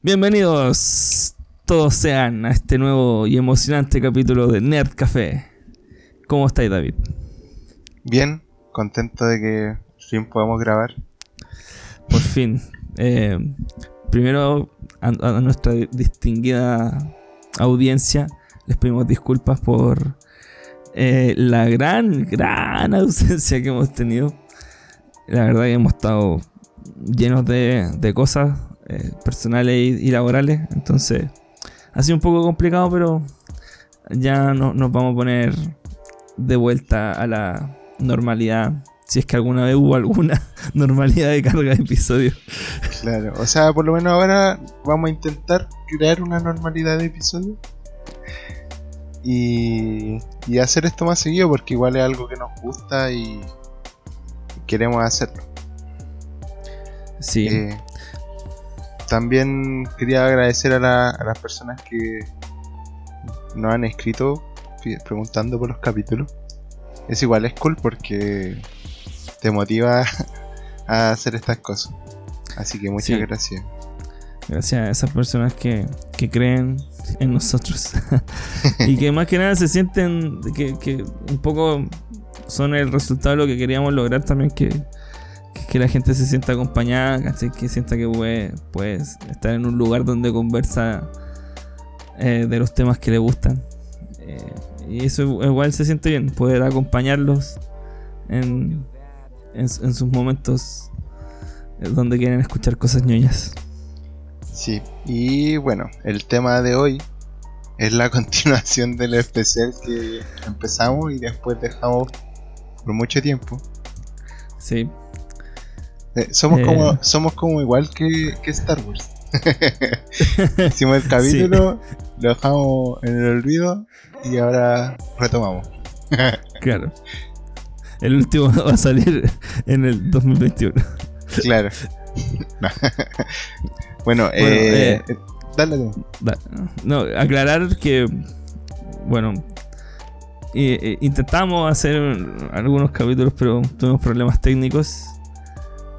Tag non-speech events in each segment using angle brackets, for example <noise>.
Bienvenidos todos sean a este nuevo y emocionante capítulo de Nerd Café. ¿Cómo estáis, David? Bien, contento de que fin podamos grabar. Por fin. Eh, primero, a, a nuestra distinguida audiencia, les pedimos disculpas por eh, la gran, gran <laughs> ausencia que hemos tenido. La verdad que hemos estado llenos de, de cosas eh, personales y, laborales. Entonces, ha sido un poco complicado, pero ya no, nos vamos a poner de vuelta a la normalidad. Si es que alguna vez hubo alguna <laughs> normalidad de carga de episodios. Claro, o sea, por lo menos ahora vamos a intentar crear una normalidad de episodios. Y, y hacer esto más seguido porque igual es algo que nos gusta y queremos hacerlo. Sí. Eh, también quería agradecer a, las personas que nos han escrito preguntando por los capítulos. Es igual, es cool porque te motiva <laughs> a hacer estas cosas. Así que muchas gracias. Gracias a esas personas que, creen en nosotros. <laughs> y que más que nada se sienten que, que, un poco son el resultado de lo que queríamos lograr también, que, que la gente se sienta acompañada, que sienta que puede, estar en un lugar donde conversa eh, de los temas que le gustan. Eh, y eso igual se siente bien, poder acompañarlos en, en, sus momentos eh, donde quieren escuchar cosas ñoñas. Sí, y bueno, el tema de hoy es la <laughs> continuación del especial que empezamos y después dejamos por mucho tiempo. Sí, eh, somos, como, eh. somos como igual que, Star Wars. <laughs> Hicimos el capítulo, lo dejamos en el olvido y ahora retomamos. <laughs> claro. El último <laughs> va a salir en el 2021. Claro. bueno, eh, dale, No, aclarar que, bueno, intentamos hacer algunos capítulos, pero tuvimos problemas técnicos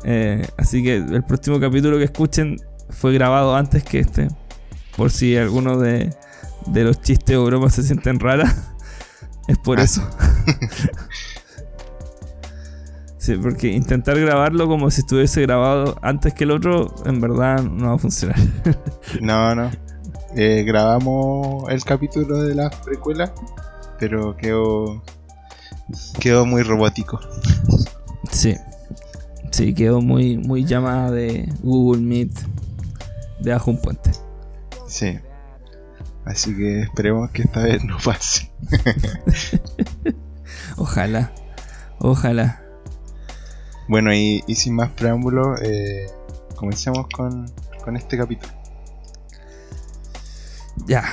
eh, así que el próximo capítulo que escuchen fue grabado antes que este. Por si alguno de, los chistes o bromas se sienten raras. <laughs> Es por ah. eso. <laughs> sí, porque intentar grabarlo como si estuviese grabado antes que el otro, en verdad no va a funcionar. <laughs> no, no. Eh, grabamos el capítulo de la precuela, pero quedó, quedó muy robótico. Sí. Sí, quedó muy, muy llamada de Google Meet de Ajo un Puente. Sí. Así que esperemos que esta vez no pase. <laughs> ojalá, ojalá. Bueno, y, sin más preámbulo, eh, comencemos con, con este capítulo. Ya.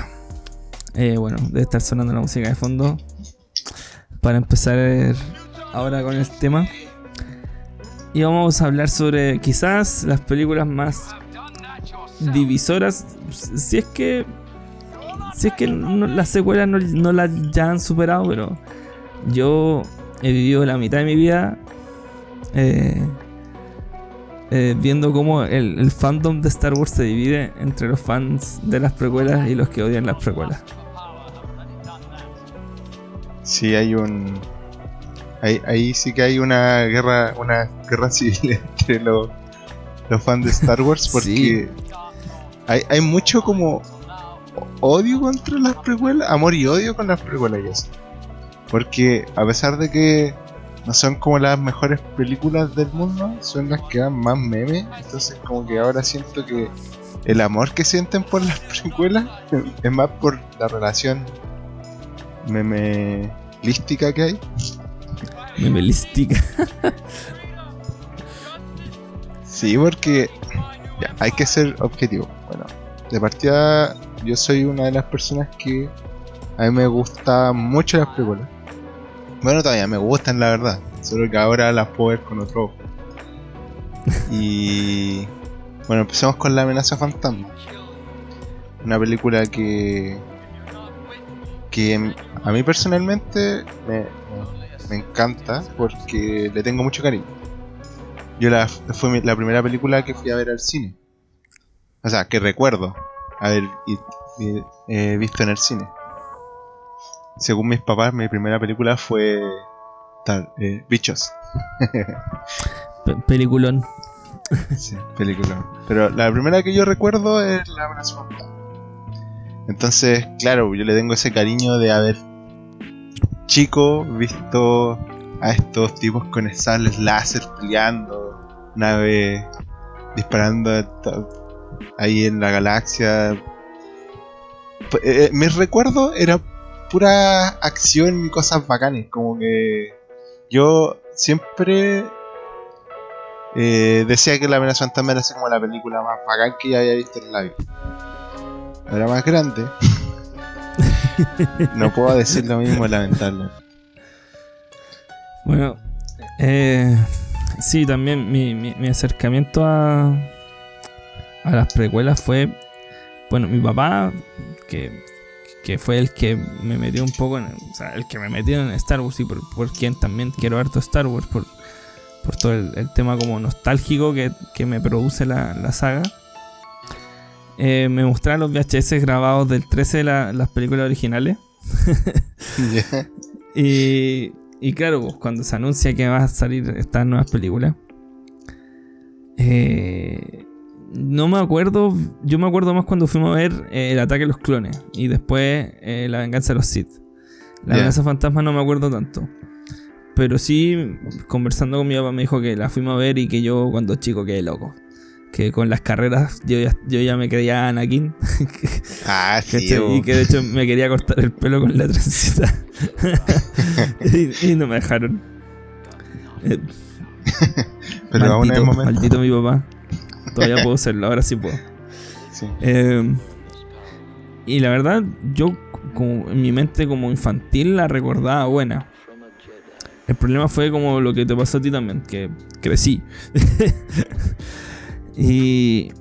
Eh, bueno, debe estar sonando la música de fondo. Para empezar ahora con el tema y vamos a hablar sobre quizás las películas más divisoras. Si es que. Si es que las secuelas no, las ya han superado, pero yo he vivido la mitad de mi vida eh, eh, viendo cómo el, el, fandom de Star Wars se divide entre los fans de las precuelas y los que odian las precuelas. Sí, hay un, Ahí, sí que hay una guerra, una guerra <laughs> civil entre los, fans de Star Wars porque hay, mucho como odio contra las precuelas, amor y odio con las precuelas Porque a pesar de que no son como las mejores películas del mundo, son las que dan más memes, entonces como que ahora siento que el amor que sienten por las <laughs> precuelas es más por la relación memelística que hay Memelística. sí, porque hay que ser objetivo. Bueno, de partida, yo soy una de las personas que a mí me gustan mucho las películas. Bueno, todavía me gustan, la verdad. Solo que ahora las puedo ver con otro ojo. Y. Bueno, empecemos con La amenaza fantasma. Una película que. que a mí personalmente me, me encanta porque le tengo mucho cariño. Yo la, fue la primera película que fui a ver al cine. O sea, que recuerdo haber eh, visto en el cine. Según mis papás, mi primera película fue tal, eh, Bichos. peliculón. sí, peliculón. Pero la primera que yo recuerdo es La amenaza Entonces, claro, yo le tengo ese cariño de haber chico visto a estos tipos con sables láser peleando, nave disparando ahí en la galaxia. Eh, eh, mi recuerdo era pura acción y cosas bacanes, como que yo siempre eh, decía que La amenaza fantasma era así como la película más bacán que ya había visto en la vida. Era más grande. <laughs> no puedo decir lo mismo, lamentable. Bueno, eh, sí, también mi, mi, acercamiento a, a las precuelas fue, bueno, mi papá, que, que fue el que me metió un poco, en, el que me metió en Star Wars y por, por quien también quiero harto Star Wars, por, por todo el, tema como nostálgico que, que me produce la, la saga. Eh, me mostraron los VHS grabados del 13 de las películas originales. <laughs> y, y claro, pues, cuando se anuncia que va a salir estas nuevas películas, eh, no me acuerdo, yo me acuerdo más cuando fuimos a ver eh, El ataque de los clones y después eh, La venganza de los Sith. La venganza fantasma no me acuerdo tanto. Pero sí, conversando con mi papá me dijo que la fuimos a ver y que yo cuando chico quedé loco que con las carreras yo ya, yo ya me creía Anakin. <laughs> ah, sí. Y que de hecho me quería cortar el pelo con la trencita. <laughs> y, no me dejaron. Eh, <laughs> Pero aún es momento. Maldito mi papá. Todavía puedo hacerlo, ahora sí puedo. Sí. Eh, y la verdad, yo como en mi mente como infantil la recordaba buena. El problema fue como lo que te pasó a ti también, que crecí. Y,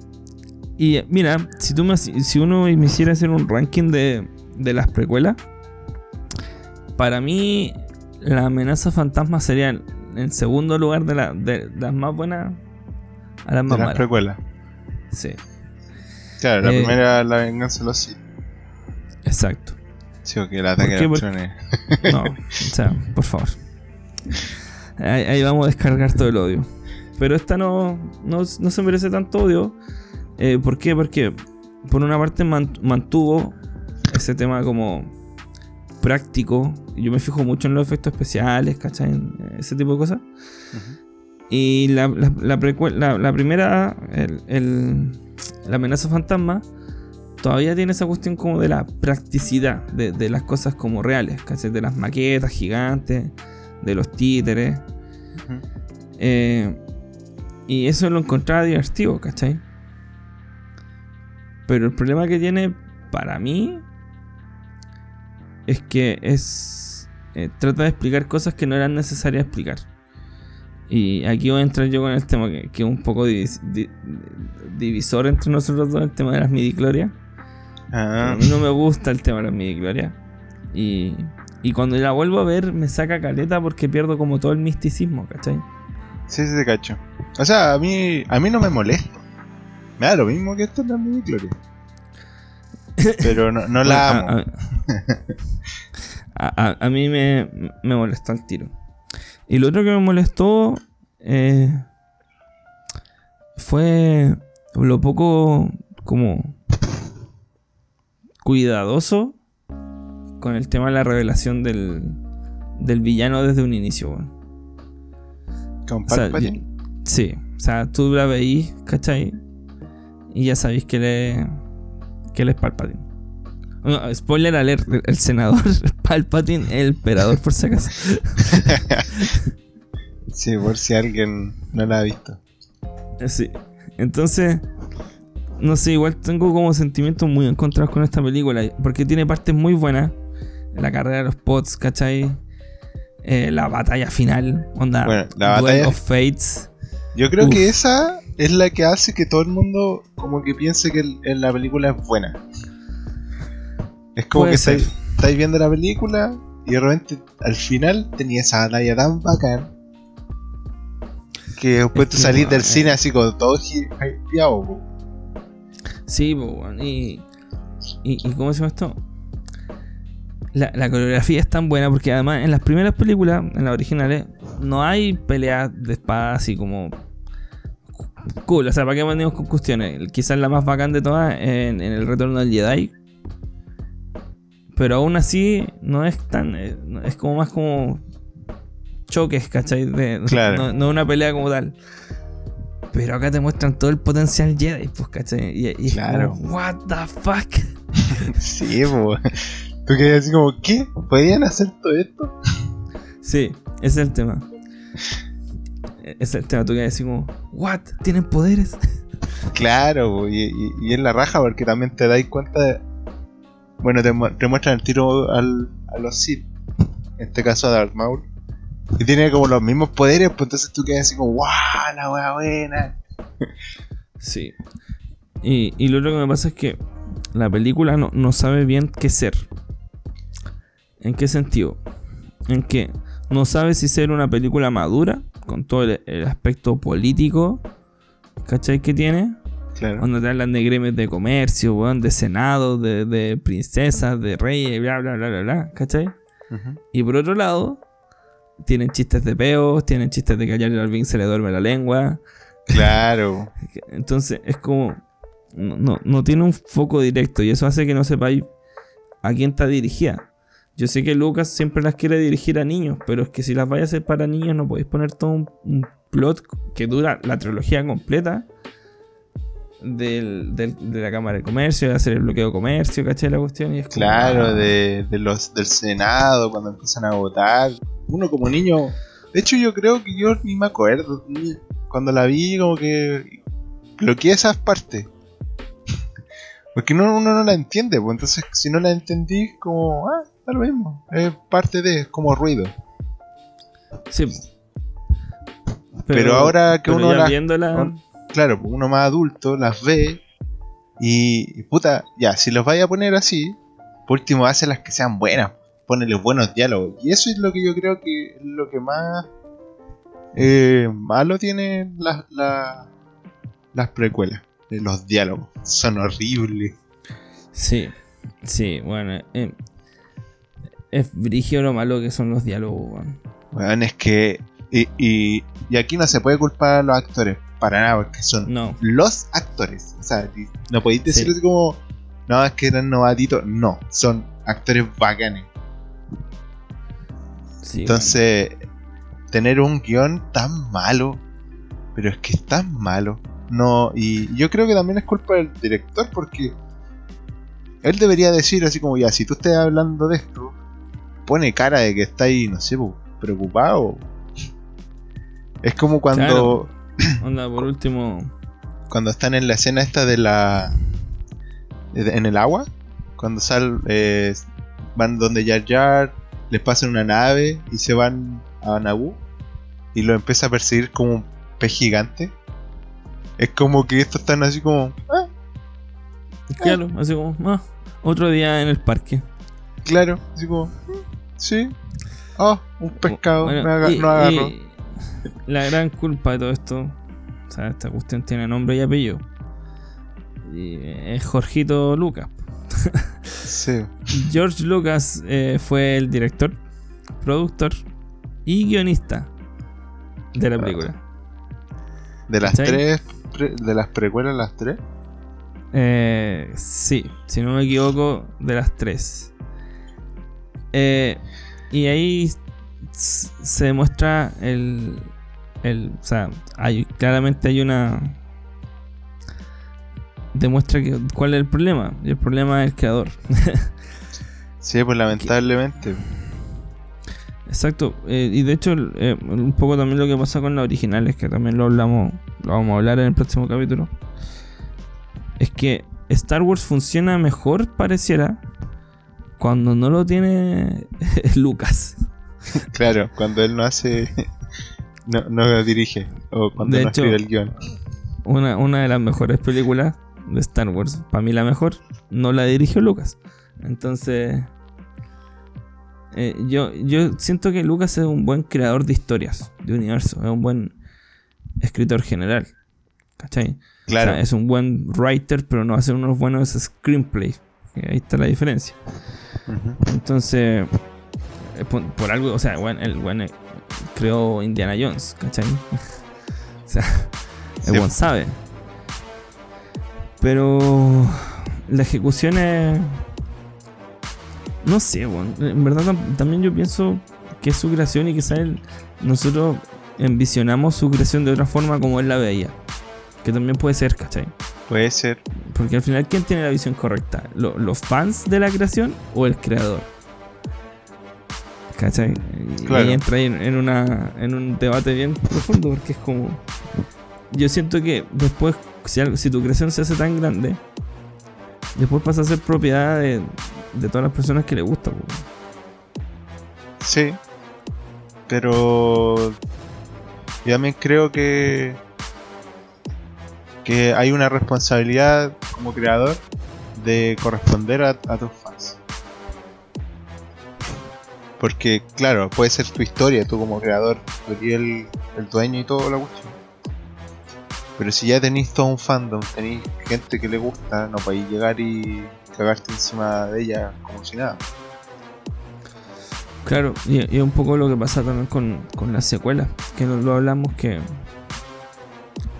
y mira, si, tú me, si uno me hiciera hacer un ranking de, de las precuelas, para mí la amenaza fantasma sería en segundo lugar de, la, de, las más buenas a las más de las precuelas. Sí. Claro, la eh, primera la venganza de los Sith. Exacto. Sí, o que el ataque de. No, o sea, por favor. <laughs> Ahí, ahí, vamos a descargar todo el odio. Pero esta no, no, se merece tanto odio. Eh, ¿Por qué? Porque por una parte mantuvo ese tema como práctico. Yo me fijo mucho en los efectos especiales, ¿cachai? ese tipo de cosas. Y la, la, primera, el, la amenaza fantasma, todavía tiene esa cuestión como de la practicidad de, las cosas como reales, ¿cachai? De las maquetas gigantes, de los títeres. eh, y eso lo encontraba divertido, ¿cachai? Pero el problema que tiene para mí es que es. Eh, trata de explicar cosas que no eran necesarias explicar. Y aquí voy a entrar yo con el tema que, es un poco divisor entre nosotros dos, el tema de las midiclorias. Ah. A mí no me gusta el tema de las midiclorias. Y, y cuando la vuelvo a ver me saca caleta porque pierdo como todo el misticismo, ¿cachai? Sí, sí, te cacho. O sea, a mí, a mí no me molesta. Me da lo mismo que esto en la Gloria. Pero no, no la amo. A, mí me, me, molestó el tiro. Y lo otro que me molestó eh, fue lo poco como cuidadoso con el tema de la revelación del, del villano desde un inicio. ¿Con Palpatine? sí, o sea, tú la veís, ¿cachai? Y ya sabéis que le que él es Palpatine. spoiler alert, el senador <laughs> Palpatine, el emperador por si acaso. <laughs> sí, por si alguien no la ha visto. Eh, sí. Entonces, no sé, igual tengo como sentimientos muy encontrados con esta película. Porque tiene partes muy buenas. La carrera de los pots, ¿cachai? Eh, la batalla final, onda, bueno, la batalla of Fates. Yo creo que esa es la que hace que todo el mundo como que piense que la película es buena. Es como que estáis, viendo la película y de repente al final tenía esa batalla tan bacán que después te salís del cine así con todo hypeado. Sí. Y, y, y ¿cómo se llama esto? La, la coreografía es tan buena porque además en las primeras películas, en las originales, no hay peleas de espadas así como cool. O sea, ¿para qué venimos con cuestiones? Quizás la más bacán de todas en, en el retorno del Jedi. Pero aún así no es tan. eh, Es como más como choques, ¿cachai? De, Claro. no, no una pelea como tal. Pero acá te muestran todo el potencial Jedi, pues, ¿cachai? Y, Claro. como, what the fuck. <laughs> Sí, pues. Tú quedas así como, ¿qué? ¿Podían hacer todo esto? Sí, ese es el tema. Ese es el tema, tú quedas así como, what? ¿Tienen poderes? <laughs> Claro, y, y- y es la raja porque también te dais cuenta de. Bueno, te, mu- te muestran el tiro al, a los Sith. En este caso a Darth Maul. Que tiene como los mismos poderes, pues entonces tú quedas así como, ¡guau! La wea buena. <laughs> Sí. Y, y lo otro que me pasa es que la película no, no sabe bien qué ser. ¿En qué sentido? En que no sabe si ser una película madura, con todo el, el aspecto político, ¿cachai? Que tiene. Claro. Donde te hablan de gremios de comercio, weón, de senado, de, de princesas, de reyes, bla, bla, bla, bla, bla, ¿cachai? Y por otro lado, tienen chistes de peos, tienen chistes de que a Binks se le duerme la lengua. Claro. <laughs> Entonces es como. No, no, no tiene un foco directo y eso hace que no sepáis a quién está dirigida. Yo sé que Lucas siempre las quiere dirigir a niños, pero es que si las vais a hacer para niños no podéis poner todo un, un plot que dura la trilogía completa del, del- de la Cámara de Comercio, de hacer el bloqueo de comercio, ¿cachai? La cuestión y es como, Claro, ah, de, de los del Senado, cuando empiezan a votar. Uno como niño. De hecho, yo creo que yo ni me acuerdo. ni- Cuando la vi, como que bloqueé esas partes. <laughs> Porque uno, uno no la entiende, pues entonces si no la entendí, como, ah, da lo mismo. Es parte de, es como ruido. Sí. Pero, ahora que pero uno las viéndola, claro, pues uno más adulto las ve y, y puta, ya, si los vaya a poner así, por último hace las que sean buenas, ponele buenos diálogos. Y eso es lo que yo creo que es lo que más eh, malo tiene las la- las precuelas. Los diálogos son horribles. Sí, sí, bueno. eh, es brigio lo malo que son los diálogos, weón. Weón, es que. Y, y, y aquí no se puede culpar a los actores, para nada, porque son No, los actores. O sea, no podéis decir Sí. como, no, es que eran novatitos. No, son actores bacanes. sí. Entonces, tener un guion tan malo, pero es que es tan malo. No, y yo creo que también es culpa del director porque él debería decir así como, ya, si tú estás hablando de esto, pone cara de que está ahí, no sé, po, preocupado. Es como cuando... Claro. <clears throat> Onda, por último. cuando están en la escena esta de la en el agua cuando sal eh, van donde Jar Jar les pasan una nave y se van a Naboo y lo empieza a perseguir como un pez gigante es como que estos están así como ah, Claro, así como. ah, otro día en el parque. claro así como "Mm, sí oh un pescado Bueno, me aga- y- no agarró y la gran culpa de todo esto. O sea, esta cuestión tiene nombre y apellido. Y es Jorgito Lucas. <laughs> sí George Lucas eh, fue el director, productor y guionista de la película. de las ¿Cachai? tres pre- de las precuelas las tres Eh, sí, si no me equivoco, de las tres. Eh, y ahí se demuestra el, el. O sea, hay, claramente hay una. Demuestra que, cuál es el problema. Y el problema es el creador. <laughs> sí pues lamentablemente Exacto. eh, y de hecho, eh, un poco también lo que pasa con las originales, que también lo hablamos, lo vamos a hablar en el próximo capítulo. Es que Star Wars funciona mejor, pareciera, cuando no lo tiene <laughs> Lucas. Claro, cuando él no hace. <laughs> No, no dirige. O cuando De no hecho- escribe el guion. Una, una de las mejores películas de Star Wars, para mí la mejor, no la dirigió Lucas. Entonces, eh, yo, yo siento que Lucas es un buen creador de historias, de universo, es un buen escritor general. ¿Cachai? Claro. es un buen writer, pero no hace unos buenos screenplays. Ahí está la diferencia. Entonces, eh, por, algo, o sea, bueno, el buen creó Indiana Jones, ¿cachai? <laughs> o sea, el buen sabe. Pero la ejecución es. No sé, bueno, en verdad también yo pienso que es su creación y quizás nosotros envisionamos su creación de otra forma como él la veía. Que también puede ser, ¿cachai? Puede ser. Porque al final, ¿quién tiene la visión correcta? ¿Los fans de la creación o el creador? ¿Cachai? Y ahí entra en, en, una, en un debate bien profundo porque es como... Yo siento que después, si, si tu creación se hace tan grande, después pasa a ser propiedad de, de todas las personas que le gusta. Sí, pero yo también creo que que hay una responsabilidad como creador de corresponder a, tus fans. Porque, claro, puede ser tu historia, tú como creador, tú el, dueño y todo la cuestión. Pero si ya tenéis todo un fandom, tenéis gente que le gusta, no podéis llegar y cagarte encima de ella como si nada. Claro, y, es un poco lo que pasa también con, con las secuelas, que nos lo hablamos que,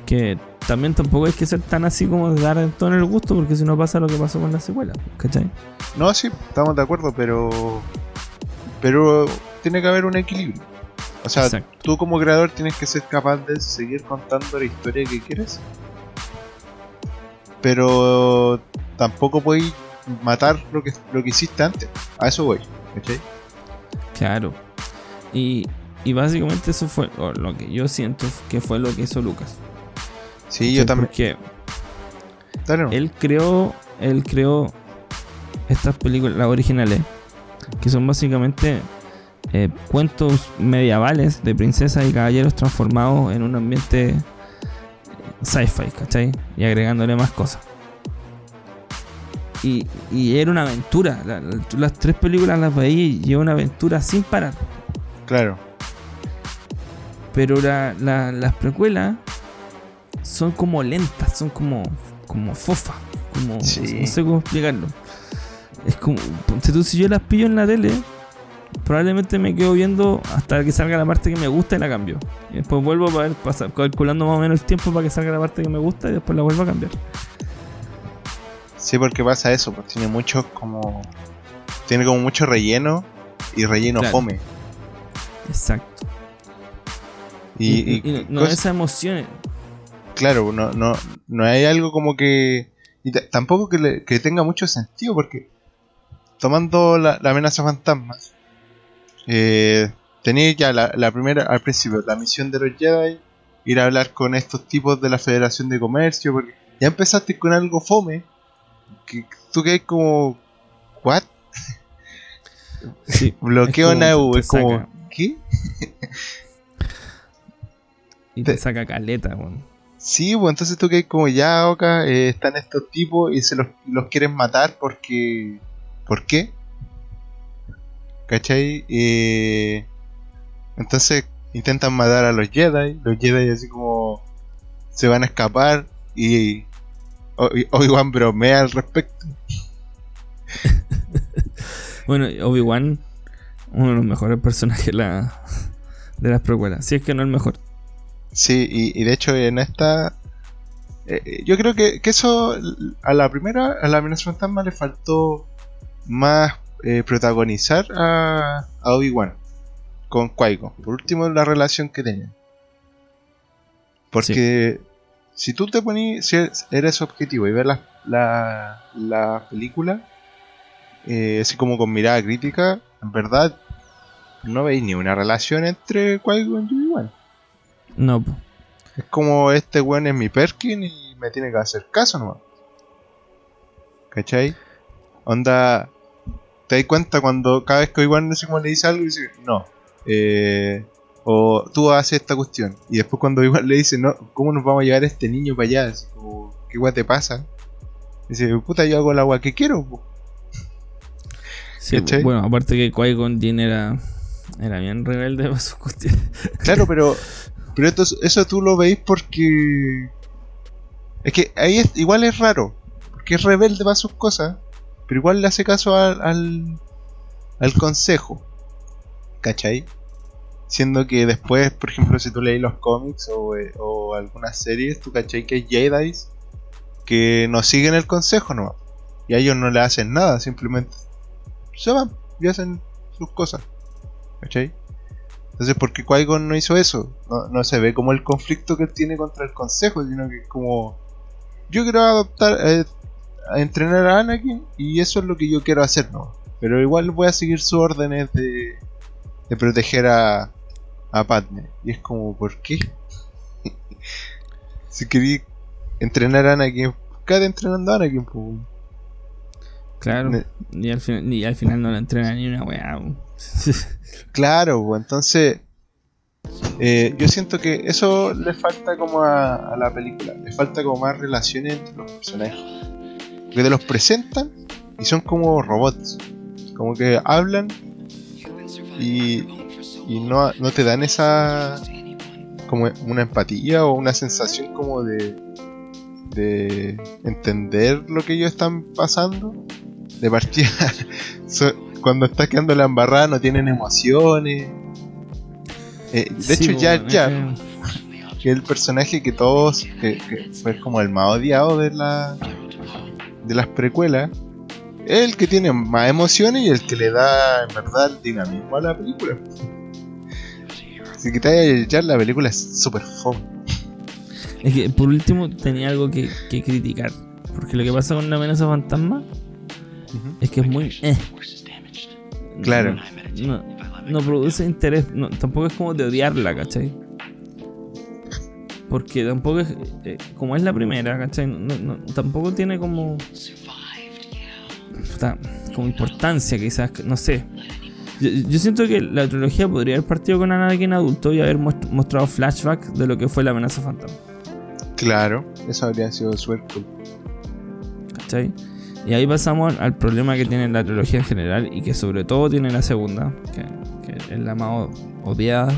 que también tampoco hay que ser tan así como de dar todo en el gusto, porque si no pasa lo que pasó con la secuela, ¿cachai? No, sí, estamos de acuerdo, pero. Pero tiene que haber un equilibrio. O sea, tú como creador tienes que ser capaz de seguir contando la historia que quieres. Pero tampoco puedes matar lo que, lo que hiciste antes. A eso voy, ¿cachai? Claro. Y, y básicamente eso fue lo que yo siento que fue lo que hizo Lucas. Sí, yo también. Porque él creó, él creó estas películas, las originales, que son básicamente eh, cuentos medievales de princesas y caballeros transformados en un ambiente sci-fi, ¿cachai? Y agregándole más cosas. Y, y era una aventura. las tres películas las veía y era una aventura sin parar. Claro. Pero la, las precuelas son como lentas, son como, como fofa, como, no sé cómo explicarlo. Es como, si yo las pillo en la tele, probablemente me quedo viendo hasta que salga la parte que me gusta y la cambio. Y después vuelvo a ver, pasar, calculando más o menos el tiempo para que salga la parte que me gusta y después la vuelvo a cambiar. Sí, porque pasa eso, porque tiene mucho como. Tiene como mucho relleno y relleno fome. Exacto. Y, no, esa emoción claro, no, no, no hay algo como que... Y tampoco que, que, tenga mucho sentido porque tomando la, amenaza fantasma, eh, tenéis ya la, primera, al principio, la misión de los Jedi, ir a hablar con estos tipos de la Federación de Comercio, porque ya empezaste con algo fome, que tú que como, ¿what? Sí, <laughs> Bloqueo Nau, es como, ¿qué? y te, saca caleta, weón. Sí, pues entonces tú que como ya, Oka, eh, están estos tipos y se los, los quieren matar porque... ¿Por qué? ¿Cachai? Eh, entonces intentan matar a los Jedi, los Jedi así como se van a escapar y Obi-Wan bromea al respecto. <laughs> bueno, Obi-Wan, uno de los mejores personajes de, la, de las precuelas, si es que no el mejor. Sí, y, de hecho en esta... Eh, eh, yo creo que, eso a la primera, a la amenaza fantasma le faltó más eh, protagonizar a, Obi-Wan con qui -Gon. Por último, la relación que tenían. Porque si tú te pones, si eres objetivo y ves la, la, la película, así como con mirada crítica, en verdad no veis ni una relación entre Qui-Gon y Obi-Wan. No. Es como este weón es mi Perkin y me tiene que hacer caso nomás. ¿Cachai? Onda. ¿Te das cuenta cuando cada vez que igual no sé cómo le dice algo y dice, no. Eh, o tú haces esta cuestión. Y después cuando igual le dice, no, ¿cómo nos vamos a llevar a este niño para allá? Así como, ¿qué guay te pasa? Dice, puta, yo hago el agua que quiero. Sí, bueno, aparte que Qui-Gon era, era bien rebelde para sus cuestiones. Claro, pero <laughs> Pero eso tú lo veis porque. Es que ahí es, igual es raro, porque es rebelde para sus cosas, pero igual le hace caso al, al, al consejo. ¿Cachai? Siendo que después, por ejemplo, si tú lees los cómics o, eh, o algunas series, tú cachai que hay Jedi que no siguen el consejo, no. Y a ellos no le hacen nada, simplemente se van y hacen sus cosas. ¿Cachai? Entonces, ¿por qué Qui-Gon no hizo eso? No, no, se ve como el conflicto que él tiene contra el consejo, sino que como yo quiero adoptar, eh, a entrenar a Anakin y eso es lo que yo quiero hacer, ¿no? Pero igual voy a seguir sus órdenes de, de proteger a, a Padme. Y es como, ¿por qué? <laughs> si quería entrenar a Anakin, cada entrenando a Anakin, pues. Claro, ni al, final, ni al final no la entrena ni una weá. Claro, entonces eh, yo siento que eso le falta como a, la película, le falta como más relaciones entre los personajes. Porque te los presentan y son como robots, como que hablan y, no, te dan esa como una empatía o una sensación como de, de entender lo que ellos están pasando de partida, <laughs> cuando está quedando la embarrada no tienen emociones. Eh, de hecho, ya, ya, que el personaje que todos, que, fue como el más odiado de la de las precuelas, es el que tiene más emociones y el que le da, en verdad, el dinamismo a la película. Si quitáis ya la película es súper fome. Es que por último tenía algo que, que criticar. Porque lo que pasa con la amenaza fantasma es que es muy. Eh. Claro. No, produce interés. tampoco es como de odiarla, ¿cachai? Porque tampoco es. Eh, como es la primera, ¿cachai? tampoco tiene como. como importancia, quizás. No sé. Yo, siento que la trilogía podría haber partido con Anakin adulto y haber mostrado flashback de lo que fue la amenaza fantasma. Claro, eso habría sido suerte. ¿Cachai? Y ahí pasamos al problema que tiene la trilogía en general y que sobre todo tiene la segunda, que, es la más odiada,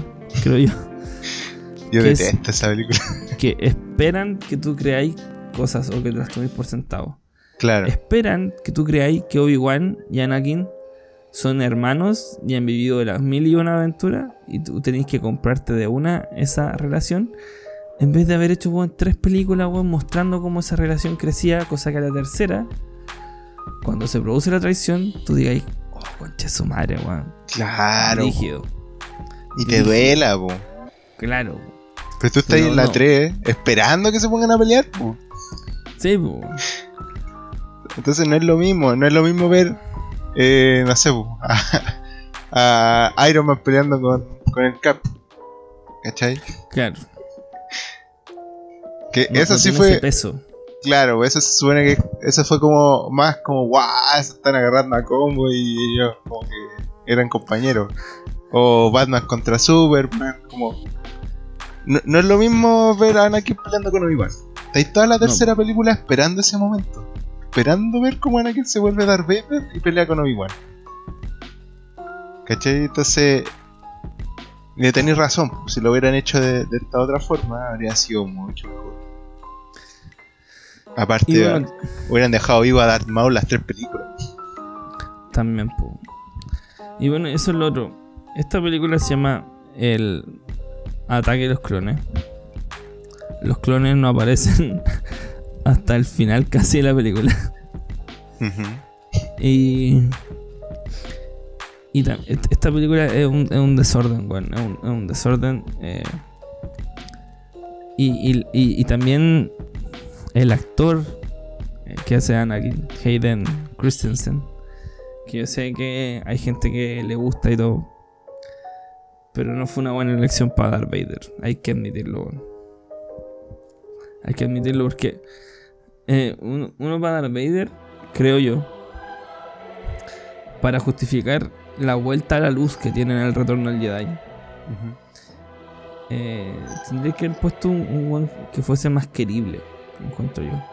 creo yo. <laughs> Yo detesto esa película. <laughs> Que esperan que tú creáis cosas o que te las toméis por sentado. Claro. Esperan que tú creáis que Obi-Wan y Anakin son hermanos y han vivido las mil y una aventuras y tú tenés que comprarte de una esa relación. En vez de haber hecho tres películas mostrando cómo esa relación crecía, cosa que a la tercera cuando se produce la traición, tú digas, oh, concha su madre, weón. Claro. Rígido. Y te duela, po. Claro. Pero tú estás ahí en la 3 esperando que se pongan a pelear, po. Sí, po. Entonces no es lo mismo, no es lo mismo ver, eh, no sé, po, a, a, Iron Man peleando con, con el Cap. ¿Cachai? Claro. Que eso sí fue. peso. Claro, eso se supone que eso fue como más como guau, se están agarrando a combo y ellos como que eran compañeros. O Batman contra Superman, como no, es lo mismo ver a Anakin peleando con Obi-Wan. Estáis toda la tercera película esperando ese momento. Esperando ver cómo Anakin se vuelve a dar Vader y pelea con Obi-Wan. ¿Cachai? Entonces, y tenéis razón, si lo hubieran hecho de, de, esta otra forma, habría sido mucho mejor. Aparte, hubieran dejado vivo a Darth Maul las tres películas. También, po. Y bueno, eso es lo otro. Esta película se llama El Ataque de los Clones. Los clones no aparecen <laughs> hasta el final casi de la película. Y. Y esta película es un, es un desorden, bueno, es un, es un desorden. Eh, y, y, y, y, también el actor que hace Anakin, Hayden Christensen, que yo sé que hay gente que le gusta y todo, pero no fue una buena elección para Darth Vader, hay que admitirlo. Hay que admitirlo porque eh, uno, para Darth Vader, creo yo, para justificar la vuelta a la luz que tiene en el retorno al Jedi. Eh, tendría que haber puesto un, un, que fuese más querible encuentro yo.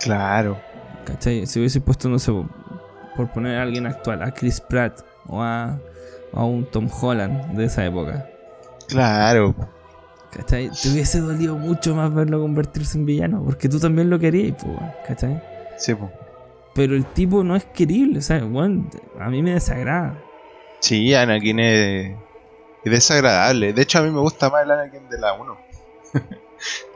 Claro. ¿Cachai? Si hubiese puesto, no sé, por poner a alguien actual, a Chris Pratt o a, a un Tom Holland de esa época. Claro. ¿Cachai? Te hubiese dolido mucho más verlo convertirse en villano, porque tú también lo querías, pues, ¿cachai? Sí, pues. Pero el tipo no es querible, o sea, bueno, a mí me desagrada. Sí, Anakin es, es desagradable. De hecho, a mí me gusta más el Anakin de la 1. <laughs>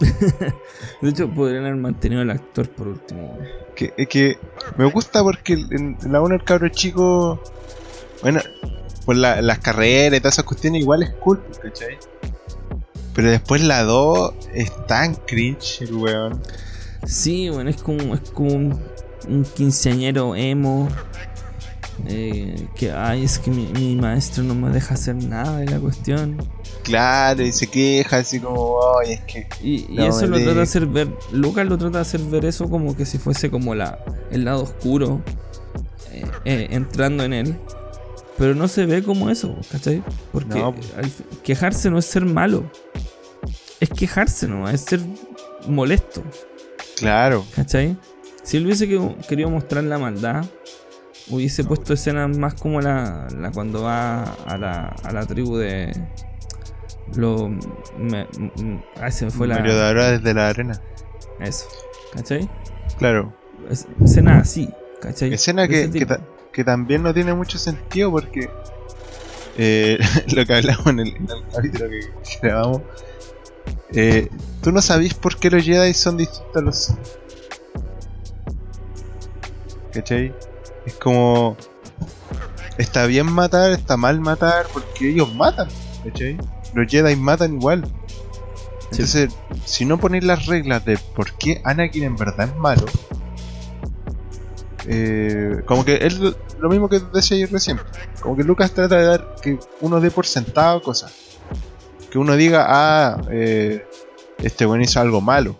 <laughs> de hecho, podrían haber mantenido al actor por último. Que, es que me gusta porque en, la 1 el cabro chico. Bueno, por las carreras y todas esas cuestiones, igual es cool, ¿cachai? Pero después la 2 es tan cringe el weón. Sí, bueno, es como, es como un, un quinceañero emo. Eh, que ay, es que mi, maestro no me deja hacer nada de la cuestión. Claro, y se queja así como, ay, es que. Y, eso lo trata de hacer ver. Lucas lo trata de hacer ver eso como que si fuese como la, el lado oscuro eh, eh, entrando en él. Pero no se ve como eso, ¿cachai? Porque quejarse no es ser malo. Es quejarse, ¿no? Es ser molesto. Claro. ¿Cachai? Si él hubiese querido mostrar la maldad, hubiese puesto escenas más como la, la cuando va a la, a la tribu de. Lo. Me, ah, se me fue la. desde la arena. Eso. ¿Cachai? Claro. escena así, ¿cachai? Escena que, que, también no tiene mucho sentido porque. Eh, <laughs> lo que hablamos en el, capítulo que grabamos. Eh, Tú no sabís por qué los Jedi son distintos a los. ¿Cachai? Es como. Está bien matar, está mal matar, porque ellos matan, ¿cachai? Los Jedi matan igual. Entonces, si no ponéis las reglas de por qué Anakin en verdad es malo, eh, como que es lo mismo que decía recién, como que Lucas trata de dar que uno dé por sentado cosas. Que uno diga, ah, eh, este buen hizo algo malo.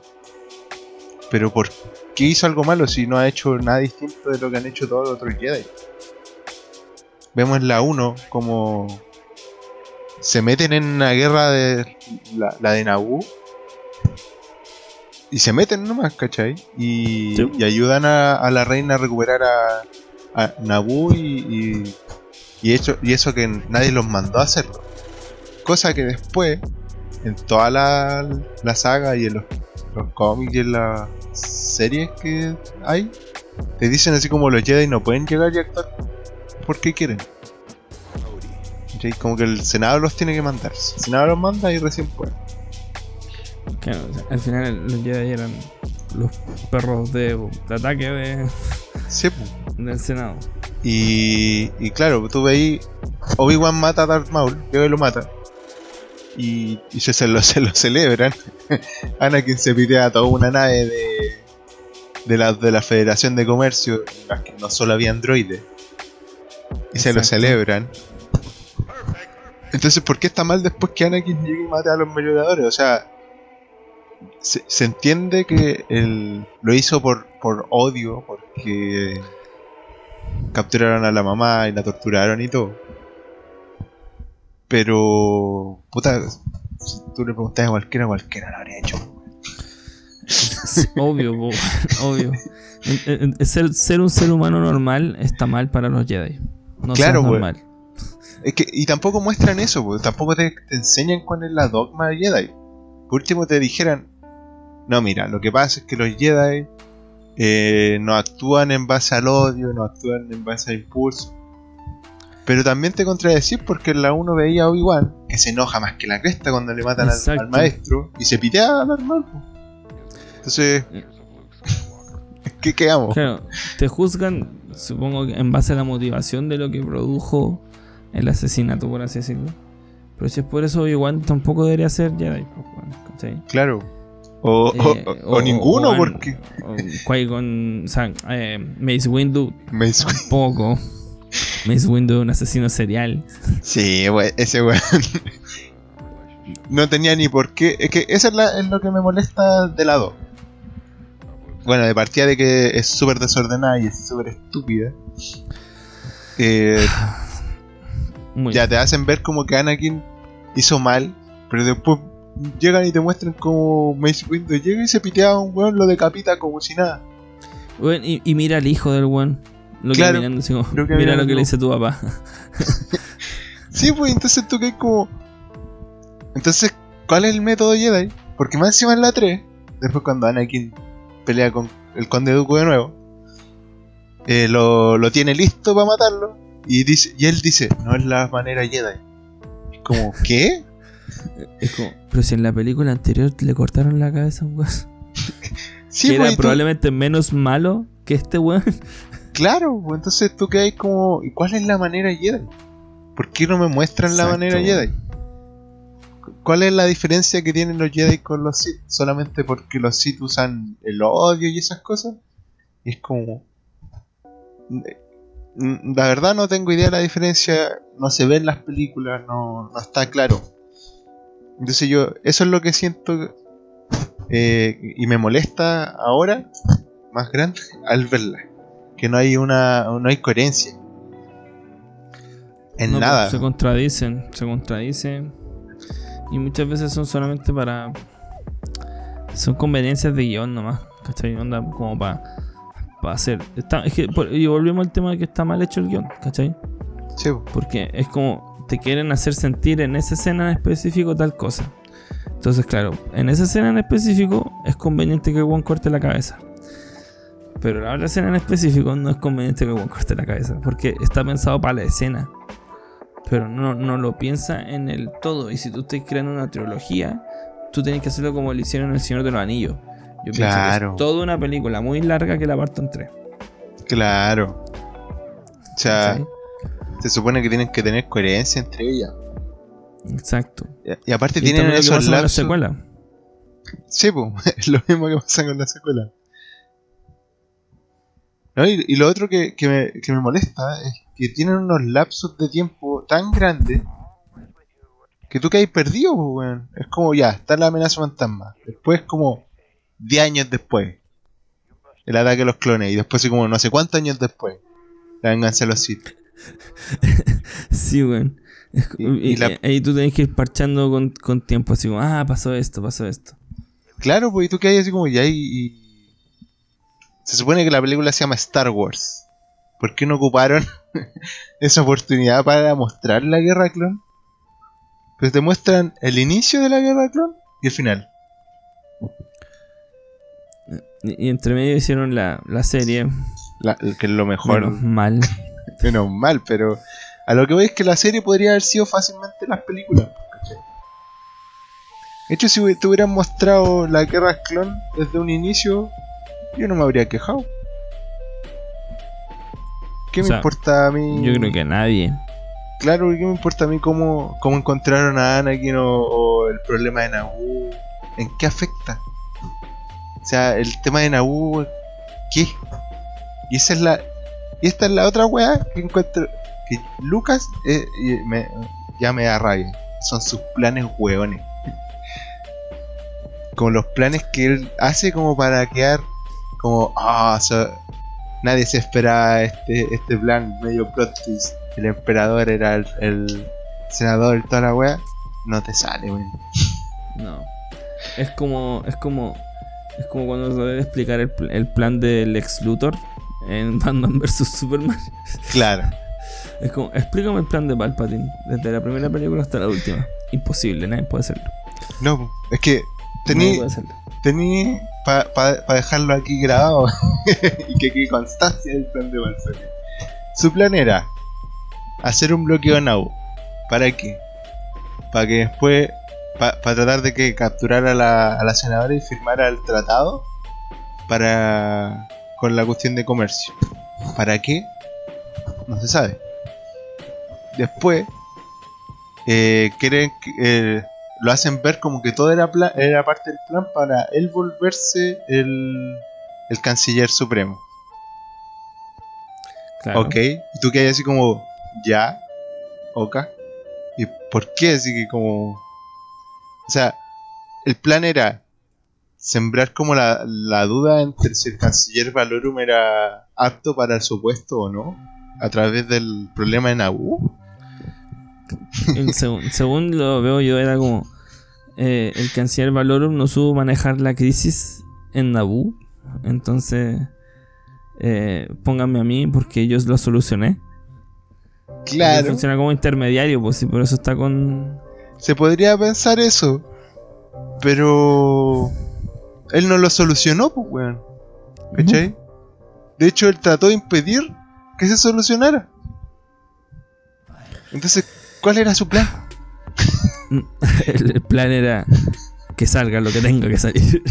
Pero ¿por qué hizo algo malo si no ha hecho nada distinto de lo que han hecho todos los otros Jedi? Vemos en la 1 como se meten en una guerra de la, de Naboo y se meten nomás, ¿cachai? Y, ayudan a, la reina a recuperar a, a Naboo y, y, eso, y eso que nadie los mandó a hacerlo. Cosa que después, en toda la, la saga y en los, los cómics y en las series que hay, te dicen así como los Jedi no pueden llegar y actuar porque quieren. Como que el Senado los tiene que mandar. El Senado los manda y recién pueden. Claro, al final los Jedi eran los perros de, ataque de, del Senado. Y, y claro, tú veis, Obi-Wan mata a Darth Maul, Yoda lo mata. Y, y se, lo, se lo celebran. <laughs> Anakin se pide a toda una nave de, de, la, de la Federación de Comercio, en las que no solo había androides. Y se lo celebran. Entonces, ¿por qué está mal después que Anakin llegue y mate a los merodeadores? O sea, se, entiende que él lo hizo por, por odio, porque capturaron a la mamá y la torturaron y todo. Pero, puta, si tú le preguntas a cualquiera, cualquiera lo habría hecho. obvio, <laughs> obvio. Ser, ser un ser humano normal está mal para los Jedi. No claro, normal. Es que, y tampoco muestran eso, tampoco te, enseñan cuál es la dogma de Jedi. Por último te dijeran, no, mira, lo que pasa es que los Jedi eh, no actúan en base al odio, no actúan en base al impulso. Pero también te contradecís porque en la 1 veía a Obi-Wan que se enoja más que la cresta cuando le matan al, maestro y se pitea normal. Entonces, ¿qué quedamos? Claro, te juzgan, supongo que en base a la motivación de lo que produjo el asesinato, por así decirlo. Pero si es por eso, igual tampoco debería ser Jedi. Pues, claro. O, o, eh, ninguno, porque. Qui-Gon. O sea, eh, Mace Windu. Mace Tampoco. Mace Windu, un asesino serial. Sí, ese weón. no tenía ni por qué. Es que eso es, lo que me molesta de lado. Bueno, de partida de que es súper desordenada y es súper estúpida. Eh, ya te hacen ver como que Anakin hizo mal, pero después llegan y te muestran como Mace Windu llega y se pitea a un weón, lo decapita como si nada. y, mira al hijo del weón. Lo que mirando, mira lo que le dice tu papá. <laughs> sí, pues entonces tú que como. Entonces, ¿cuál es el método Jedi? Porque más encima en la 3, después cuando Anakin pelea con el conde Dooku de nuevo, eh, lo, lo tiene listo para matarlo y, dice, y él dice, no es la manera Jedi. Es como, ¿qué? Es como, pero si en la película anterior le cortaron la cabeza a un weón. <laughs> Sí, que pues, era tú- probablemente menos malo que este weón. <laughs> Claro, pues, entonces tú quedas como, ¿y cuál es la manera Jedi? ¿Por qué no me muestran la manera. Jedi? ¿Cuál es la diferencia que tienen los Jedi con los Sith? Solamente porque los Sith usan el odio y esas cosas. Y es como. Mm, La verdad no tengo idea de la diferencia. No se ve en las películas, no, no está claro. Entonces yo, eso es lo que siento eh, y me molesta ahora, más grande, al verla. Que no hay una, no hay coherencia. En No, nada. pues, Se contradicen, se contradicen. Y muchas veces son solamente para. Son conveniencias de guion nomás. ¿Cachai? Onda como para. Para hacer. Está, es que, y volvemos al tema de que está mal hecho el guion, ¿cachai? Sí, po. Porque es como. Te quieren hacer sentir en esa escena en específico tal cosa. Entonces, claro, en esa escena en específico es conveniente que Juan corte la cabeza. Pero la otra escena en específico no es conveniente que Juan corte la cabeza. Porque está pensado para la escena. Pero no, no lo piensa en el todo. Y si tú estás creando una trilogía, tú tienes que hacerlo como lo hicieron en El Señor de los Anillos. Yo pienso Claro. que es toda una película muy larga que la parto en tres. claro. O sea, se supone que tienen que tener coherencia entre ellas. Exacto. Y, y aparte Y tienen esos pasa con la lapsos. secuela. Sí, po, <laughs> es lo mismo que pasa con la secuela. No, y, y lo otro que, que me, que me molesta es que tienen unos lapsos de tiempo tan grandes que tú que perdido, po, weón. Es como ya, está la amenaza fantasma. Después como 10 años después. El ataque de los clones. Y después así como no sé cuántos años después. La venganza de los Sith. <laughs> Sí, weón. Y- y- y la- y ahí tú tenés que ir parchando con, con tiempo, así como, ah, pasó esto, pasó esto. Claro, pues y tú que hay así como ya y, y- Se supone que la película se llama Star Wars. ¿Por qué no ocuparon <laughs> esa oportunidad para mostrar la guerra clon? Pues te muestran el inicio de la guerra clon y el final. Y, entre medio hicieron la, la serie, La- que es lo mejor. menos mal. <laughs> Menos mal, pero a lo que voy es que la serie podría haber sido fácilmente las películas. De hecho, si te hubieran mostrado la guerra clon desde un inicio, yo no me habría quejado. ¿Qué O me importa a mí? Yo creo que nadie. Claro, ¿qué me importa a mí cómo, cómo encontraron a Anakin o, o el problema de Naboo? ¿En qué afecta? O sea, el tema de Naboo, ¿qué? Y esa es la. Y esta es la otra weá que encuentro. Que Lucas eh, me- ya me da rabia. Son sus planes hueones. Como los planes que él hace como para quedar como. Ah, nadie se esperaba este, este plan medio plot twist. El emperador era el, senador y toda la wea. No te sale, weón. No. Es como. Es como. Es como cuando se debe explicar el, el plan del ex Luthor en <laughs> Batman vs Superman. Claro. Es como, explícame el plan de Palpatine, desde la primera película hasta la última. Imposible, nadie puede hacerlo. No, es que tení, tení para dejarlo aquí grabado <laughs> y que quede constancia del plan de Balsari. Su plan era hacer un bloqueo en Naboo. ¿Para qué? Para que después, para tratar de que capturara a la, a la senadora y firmara el tratado para con la cuestión de comercio. ¿Para qué? No se sabe. Después, eh, quieren eh, lo hacen ver como que todo era, parte del plan para él volverse el, el canciller supremo. Claro. Ok, y tú que hay así como, ya, ok. ¿Y por qué? Así que como... O sea, el plan era sembrar como la, la duda entre si el canciller Valorum era apto para el supuesto o no, a través del problema. En según, según lo veo yo, era como. eh, el canciller Valorum no supo manejar la crisis en Naboo. Entonces. eh, pónganme a mí porque yo lo solucioné. Claro, Funciona como intermediario, pues sí, por eso está con. Se podría pensar eso. Pero él no lo solucionó, pues, weón. ¿Cachai? De hecho, él trató de impedir que se solucionara. Entonces, ¿cuál era su plan? <laughs> el plan era que salga lo que tenga que salir.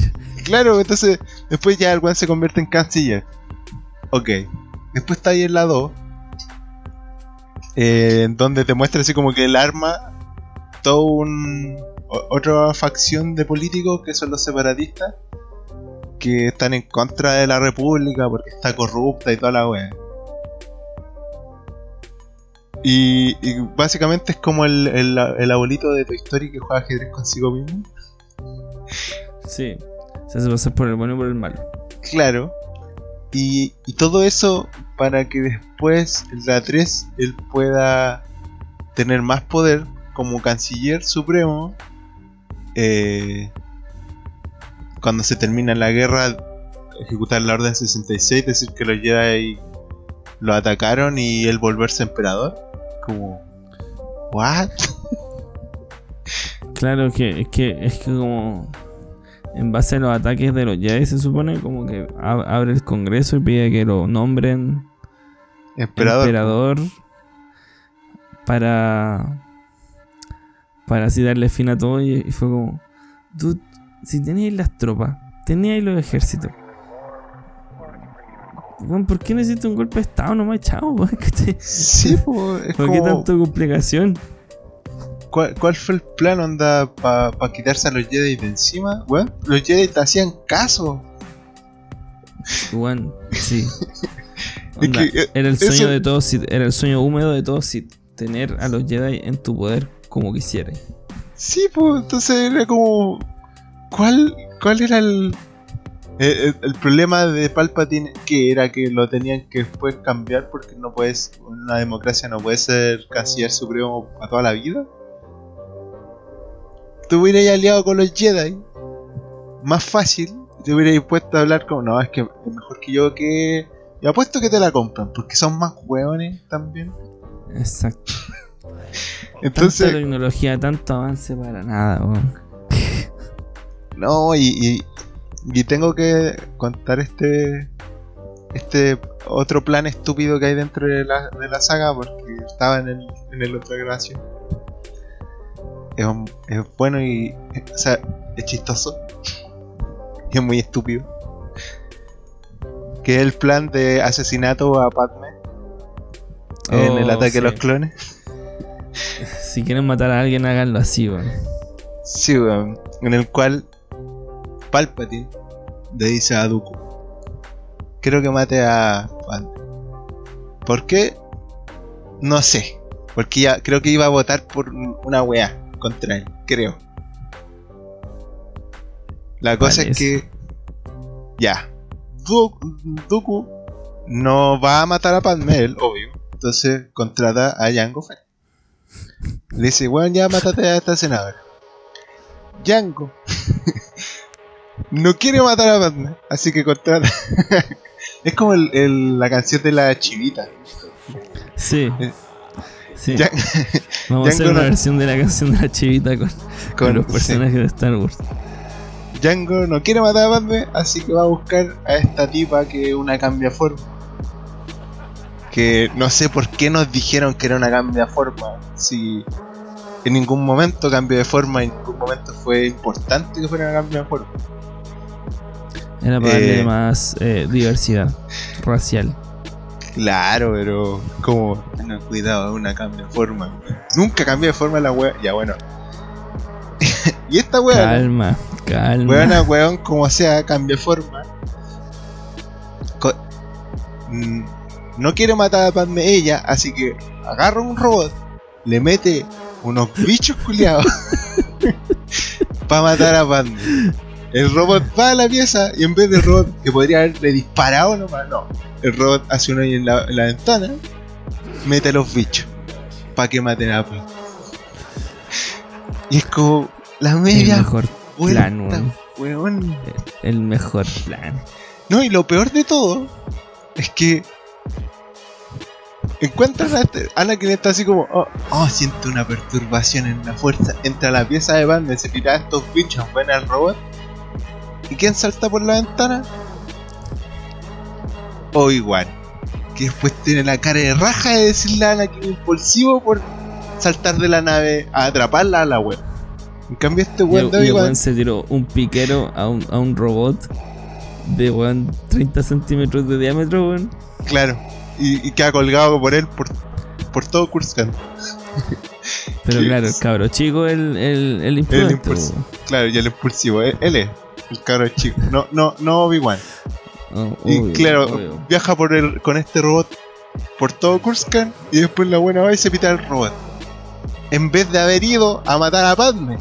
Claro, entonces después ya el weón se convierte en canciller. Ok. Después está ahí en la 2. Eh, donde te muestra así como que el arma todo un otra facción de políticos que son los separatistas que están en contra de la república porque está corrupta y toda la wea. Y, básicamente es como el, el, abuelito de Toy Story que juega ajedrez consigo mismo. Sí, se hace pasar por el bueno y por el malo. Claro. Y, y todo eso para que después, la 3, él pueda tener más poder como canciller supremo. Eh, cuando se termina la guerra, ejecutar la Orden 66, decir que los Jedi lo atacaron y él volverse emperador. Como, ¿what? Claro que es que es que como en base a los ataques de los Jedi se supone como que abre el Congreso y pide que lo nombren emperador, para para así darle fin a todo y, fue como tú si teníais las tropas teníais los ejércitos ¿por qué necesito un golpe de estado nomás chao? <laughs> Sí, pues, ¿Por qué tanta complicación? ¿Cuál, fue el plan onda para quitarse a los Jedi de encima? Bueno, los Jedi te hacían caso. Bueno, sí. <laughs> Eh, era el sueño de todos, era el sueño húmedo de todos si tener a los Jedi en tu poder como quisieras. Sí, pues entonces era como ¿cuál cuál era el el, problema de Palpatine que era que lo tenían que después cambiar porque no puedes una democracia no puede ser canciller supremo a toda la vida te hubierais aliado con los Jedi, más fácil, te hubierais puesto a hablar como, no, es que es mejor que yo que... Y apuesto que te la compran, porque son más hueones también. Exacto. Entonces... Tanta tecnología, tanto avance para nada, weón. <laughs> no, y, y, tengo que contar este este otro plan estúpido que hay dentro de la, de la saga porque estaba en el, en el otro grabación es, bueno y. O sea, es chistoso. <laughs> Y es muy estúpido. Que es el plan de asesinato a Padme en el oh, ataque de los clones. Si quieren matar a alguien, háganlo así, weón. Sí, weón. En el cual Palpatine le dice a Dooku: Quiero que mate a Padme. ¿Por qué? No sé. Porque ya creo que iba a votar por una weá contra él, creo. La cosa es que. Ya. Dooku no va a matar a Padme, obvio. Entonces contrata a Jango Fett. Le dice, bueno, ya mátate a esta senadora. Jango <laughs> no quiere matar a Padme, así que contrata. <laughs> es como la canción de la chivita. Sí. Eh. Vamos a <laughs> hacer una versión de la canción de la chivita con, los personajes de Star Wars. Django no quiere matar a Padme, así que va a buscar a esta tipa que una cambia forma. Que no sé por qué nos dijeron que era una cambia forma. Si en ningún momento cambió de forma, en ningún momento fue importante que fuera una cambia de forma. Era para darle eh, más eh, diversidad racial. Claro, pero como, no, cuidado, una cambia de forma. Nunca cambia de forma la wea. Ya bueno. <laughs> y esta wea. Calma, calma. Weona, weón, como sea, cambia de forma. Mm, no quiere matar a Padme ella, así que agarra un robot, le mete unos bichos culiados <laughs> para matar a Padme. El robot va a la pieza y en vez del robot que podría haberle disparado nomás, no el robot hace un hoyo en la, ventana, mete a los bichos para que maten a Apple. Y es como la media. El mejor plan, weón. El mejor plan. No, y lo peor de todo es que encuentran a este. Anakin está así como, oh, oh, siento una perturbación en la fuerza. Entra a la pieza de Batman, se tira a estos bichos, ven al robot. ¿Y quién salta por la ventana? Obi-Wan. Que después tiene la cara de raja de decirle a Anakin impulsivo por saltar de la nave a atraparla a la web. En cambio, este weón de Obi-Wan se tiró un piquero a un, a un robot de weón 30 centímetros de diámetro, weón. Claro, y, y queda colgado por él por, por todo Kurskan. Pero <laughs> claro, el cabro chico, el, el, el imprudente. weón. claro, y el impulsivo, él, él es el cabro chico, no, no, no Obi-Wan. Oh, Y obvio, claro, obvio. viaja por el, con este robot por todo Kurskan y después la buena va y se pita el robot. En vez de haber ido a matar a Padme.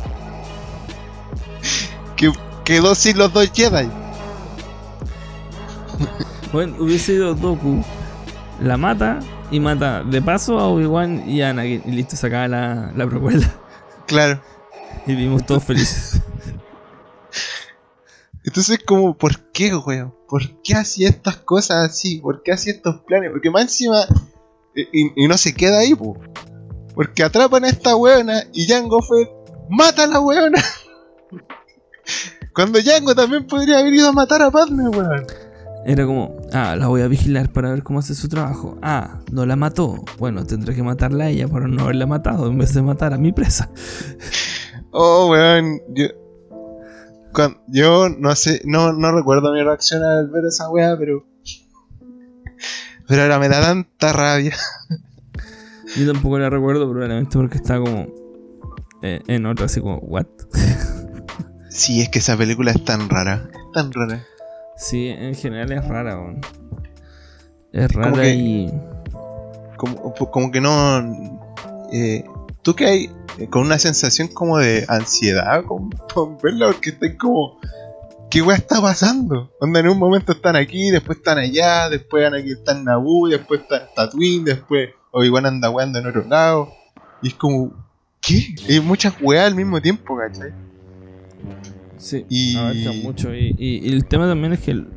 Que quedó sin los dos Jedi. Bueno, hubiese ido Doku, la mata y mata de paso a Obi-Wan y a Anakin. Y listo, sacaba la, la precuela. Claro. Y vivimos todos felices. Entonces, como, ¿por qué, weón? ¿Por qué hacía estas cosas así? ¿Por qué hacía estos planes? Porque más encima. Y, y no se queda ahí, po. Porque atrapan a esta weona y Django fue. ¡Mata a la weona! <laughs> Cuando Django también podría haber ido a matar a Padme, weón. Era como, ah, la voy a vigilar para ver cómo hace su trabajo. Ah, no la mató. Bueno, tendré que matarla a ella para no haberla matado en vez de matar a mi presa. <laughs> Oh, weón. Yo, cuan- yo no sé, no, no recuerdo mi reacción al ver esa weá, pero. Pero ahora me da tanta rabia. <laughs> Yo tampoco la recuerdo, probablemente porque está como eh, en otra, así como, what? <laughs> Sí, es que esa película es tan rara. Es tan rara. Sí, en general es rara. Es rara que- y. como, como que no. Eh, Tú que hay con una sensación como de ansiedad con, con verla, porque estás como. ¿Qué weá está pasando? Onda, en un momento están aquí, después están allá, después aquí están Naboo, después está Tatooine, después Obi-Wan anda weando en otro lado. Y es como. ¿Qué? Hay muchas weas al mismo tiempo, ¿cachai? Sí, Y- abarca mucho. Y, y- y el tema también es que, el-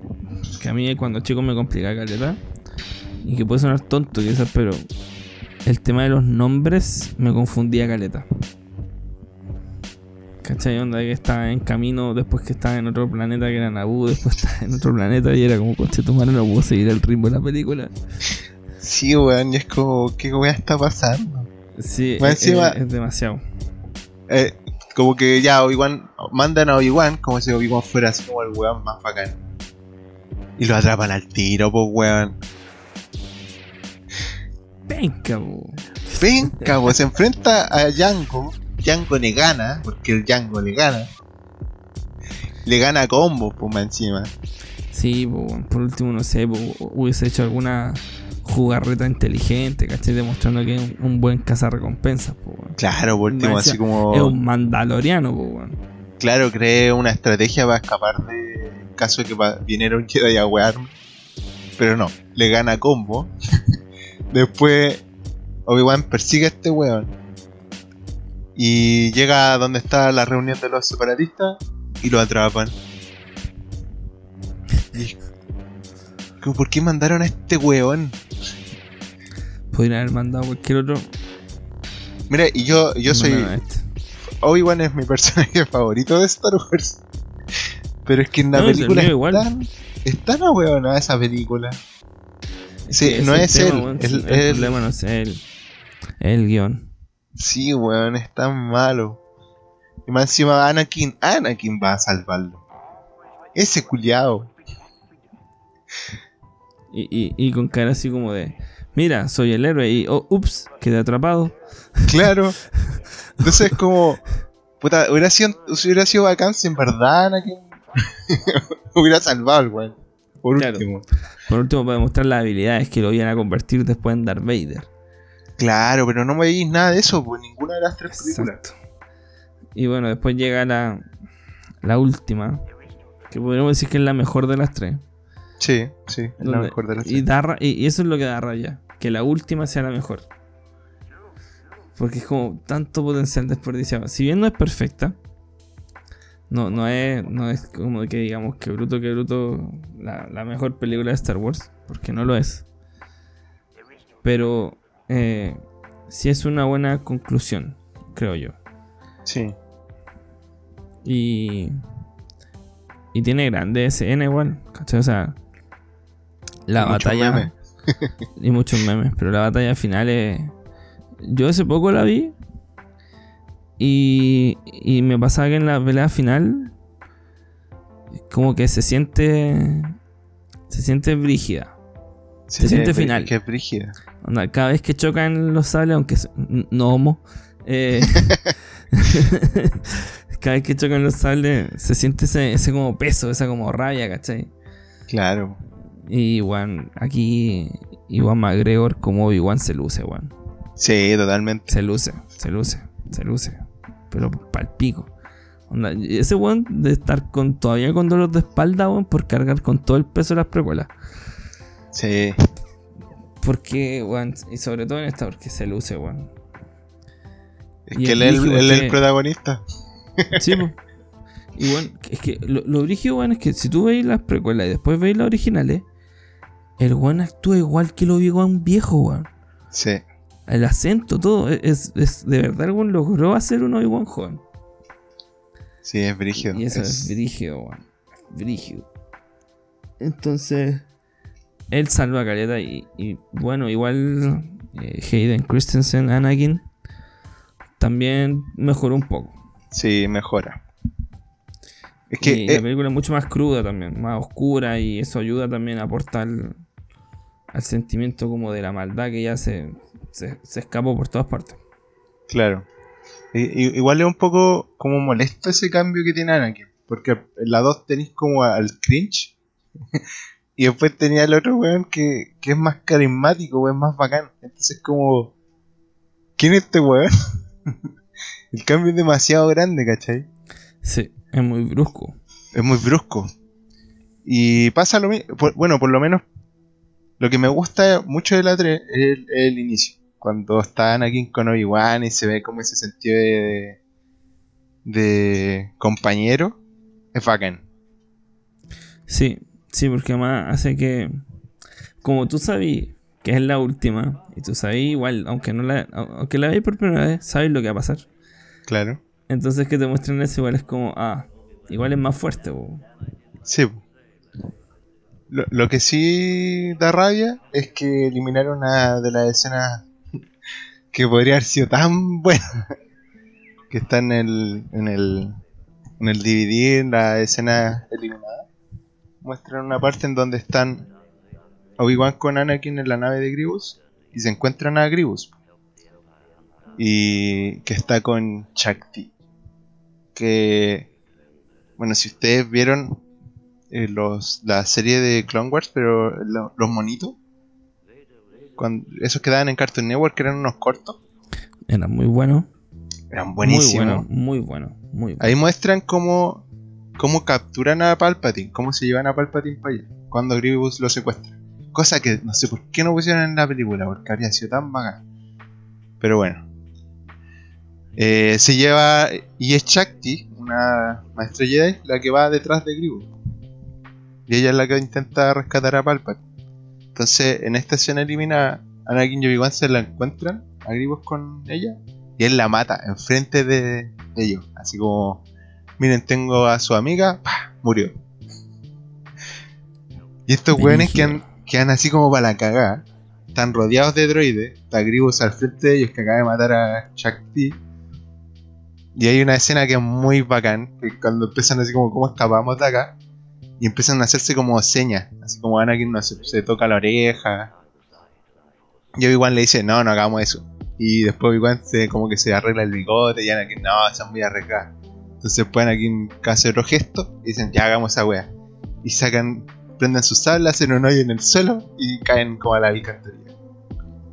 que a mí cuando chico me complica caleta. Y que puede sonar tonto quizás, pero el tema de los nombres me confundía caleta. ¿Cachai? Onda que estaba en camino, después que estaba en otro planeta que era Naboo, después estaba en otro planeta y era como, coche, tu madre no puedo seguir el ritmo de la película. Sí, weón, y es como, ¿qué wea está pasando? Sí, Más es, encima- es- es demasiado. Eh, como que ya Obi-Wan, mandan a Obi-Wan como si Obi-Wan fuera así como el weón más bacán. Y lo atrapan al tiro, pues weón. Venga, po. Venga, pues se enfrenta a Django. Django le gana, porque el Django le gana. Le gana combo, pues encima. Sí, po, por último, no sé, po, hubiese hecho alguna jugarreta inteligente, ¿cachai? Demostrando que es un, un buen cazarrecompensas, po, weón. Claro, por último, así como. Es un mandaloriano, po, weón. Claro, cree una estrategia para escapar de en caso de que viniera un Jedi a wearme. Pero no, le gana combo. <laughs> Después Obi-Wan persigue a este weón. Y llega a donde está la reunión de los separatistas y lo atrapan. Y- ¿Por qué mandaron a este weón? Podrían haber mandado cualquier otro. Mira, y yo, yo soy. A este. Obi-Wan es mi personaje <laughs> favorito de Star Wars. Pero es que en la No, película es igual. tan, es tan ahueonada esa película. Sí, no es tema, él, el- el, el- problema no es él. Es el guion. Sí, weón, es tan malo. Y más encima Anakin, Anakin va a salvarlo. Ese culiao. Y, y, y con cara así como de. Mira, soy el héroe y. Oh, ups, quedé atrapado. <laughs> Claro. Entonces es como. Puta, hubiera sido, hubiera sido bacán si en verdad <laughs> hubiera salvado al weón. Por Claro. último. Por último, para demostrar las habilidades que lo iban a convertir después en Darth Vader. Claro, pero no me veis nada de eso, pues ninguna de las tres películas. Exacto. Y bueno, después llega la, la última, que podríamos decir que es la mejor de las tres. Sí, sí, es la mejor de las y, da y, eso es lo que da raya, que la última sea la mejor. Porque es como tanto potencial desperdiciado. Si bien no es perfecta, no, no, es, no es como que digamos que bruto, que bruto la, la mejor película de Star Wars, porque no lo es. Pero eh, sí es una buena conclusión, creo yo. Sí. Y. Y tiene grandes escenas igual. ¿Cachai? O sea. La batalla. y muchos memes. Pero la batalla final es. Yo hace poco la vi. Y, y me pasaba que en la pelea final. Como que se siente. Se siente brígida. Se, siente final. Que brígida. cada vez que chocan los sables, aunque no homo. Eh, <laughs> cada vez que chocan los sables, se siente ese, ese como peso, esa como rabia, ¿cachai? Claro. Y bueno, aquí Iwan McGregor como Obi-Wan se luce, weón. Sí, totalmente. Se luce, se luce, se luce. Pero pal pico. ese weón de estar con todavía con dolor de espalda, weón, por cargar con todo el peso de las precuelas. Sí. Porque, weón, y sobre todo en esta, porque se luce, weón. Es que él, es el protagonista. Sí, pues. <laughs> Y bueno, es que lo, lo brígido, bueno, es que si tú veis las precuelas y después veis las originales, el weón actúa igual que lo vio un viejo, weón. Sí. El acento, todo. Es, es de verdad, el weón logró hacer un Obi-Wan joven. Sí, es brígido. Y eso es, brígido, weón. Brígido. Entonces, él salva a Caleta y, y bueno, igual eh, Hayden Christensen, Anakin, también mejoró un poco. Sí, mejora. Es que la película es mucho más cruda también, más oscura y eso ayuda también a aportar al sentimiento como de la maldad que ya se, se, escapó por todas partes. Claro. igual es un poco como molesto ese cambio que tiene Anakin. Porque en la 2 tenéis como al cringe. <laughs> y después tenía el otro weón que, que es más carismático, weón, más bacán. Entonces como... ¿Quién es este weón? <laughs> el cambio es demasiado grande, ¿cachai? Sí. Es muy brusco. Es muy brusco. Y pasa lo mismo. Bueno, por lo menos lo que me gusta mucho de la 3 es el, inicio. Cuando está Anakin con Obi-Wan y se ve como ese sentido de, de compañero. Es bacán. Sí, sí, porque además hace que. Como tú sabes que es la última, y tú sabes igual, aunque no la, aunque la veis por primera vez, sabes lo que va a pasar. Claro. Entonces que te muestren eso igual es como, ah, igual es más fuerte. Sí. Lo, que sí da rabia es que eliminaron una de las escenas que podría haber sido tan buena. <laughs> que está en el, en el, en el DVD, en la escena eliminada. Muestran una parte en donde están Obi-Wan con Anakin en la nave de Gribus y se encuentran a Gribus. Y que está con Chakti que, bueno, si ustedes vieron eh, los, la serie de Clone Wars, pero los monitos, cuando, esos quedaban en Cartoon Network, eran unos cortos. Eran muy buenos. Eran buenísimos. Muy buenos, muy buenos. Ahí muestran cómo, cómo capturan a Palpatine, cómo se llevan a Palpatine para allá, cuando Grievous lo secuestra. Cosa que no sé por qué no pusieron en la película, porque habría sido tan vaga. Pero bueno, eh, se lleva. Y es Shakti, una maestra Jedi, la que va detrás de Grievous. Y ella es la que intenta rescatar a Palpatine. Entonces, en esta escena elimina Anakin y Obi-Wan se la encuentran a Grievous con ella. Y él la mata enfrente de ellos. Así como, miren, tengo a su amiga, murió. Y estos weones que quedan así como para la cagada. Están rodeados de droides. Está Grievous al frente de ellos que acaba de matar a Shakti y hay una escena que es muy bacán, que cuando empiezan así como, ¿cómo escapamos de acá? Y empiezan a hacerse como señas, así como Anakin no se, se toca la oreja. Y Obi-Wan le dice, no, no hagamos eso. Y después Obi-Wan se, como que se arregla el bigote y Anakin, no, son muy arriesgadas. Entonces pues Anakin hace otro gesto y dicen, ya hagamos esa wea. Y sacan, prenden sus sables, hacen un hoyo en el suelo y caen como a la alcantarilla.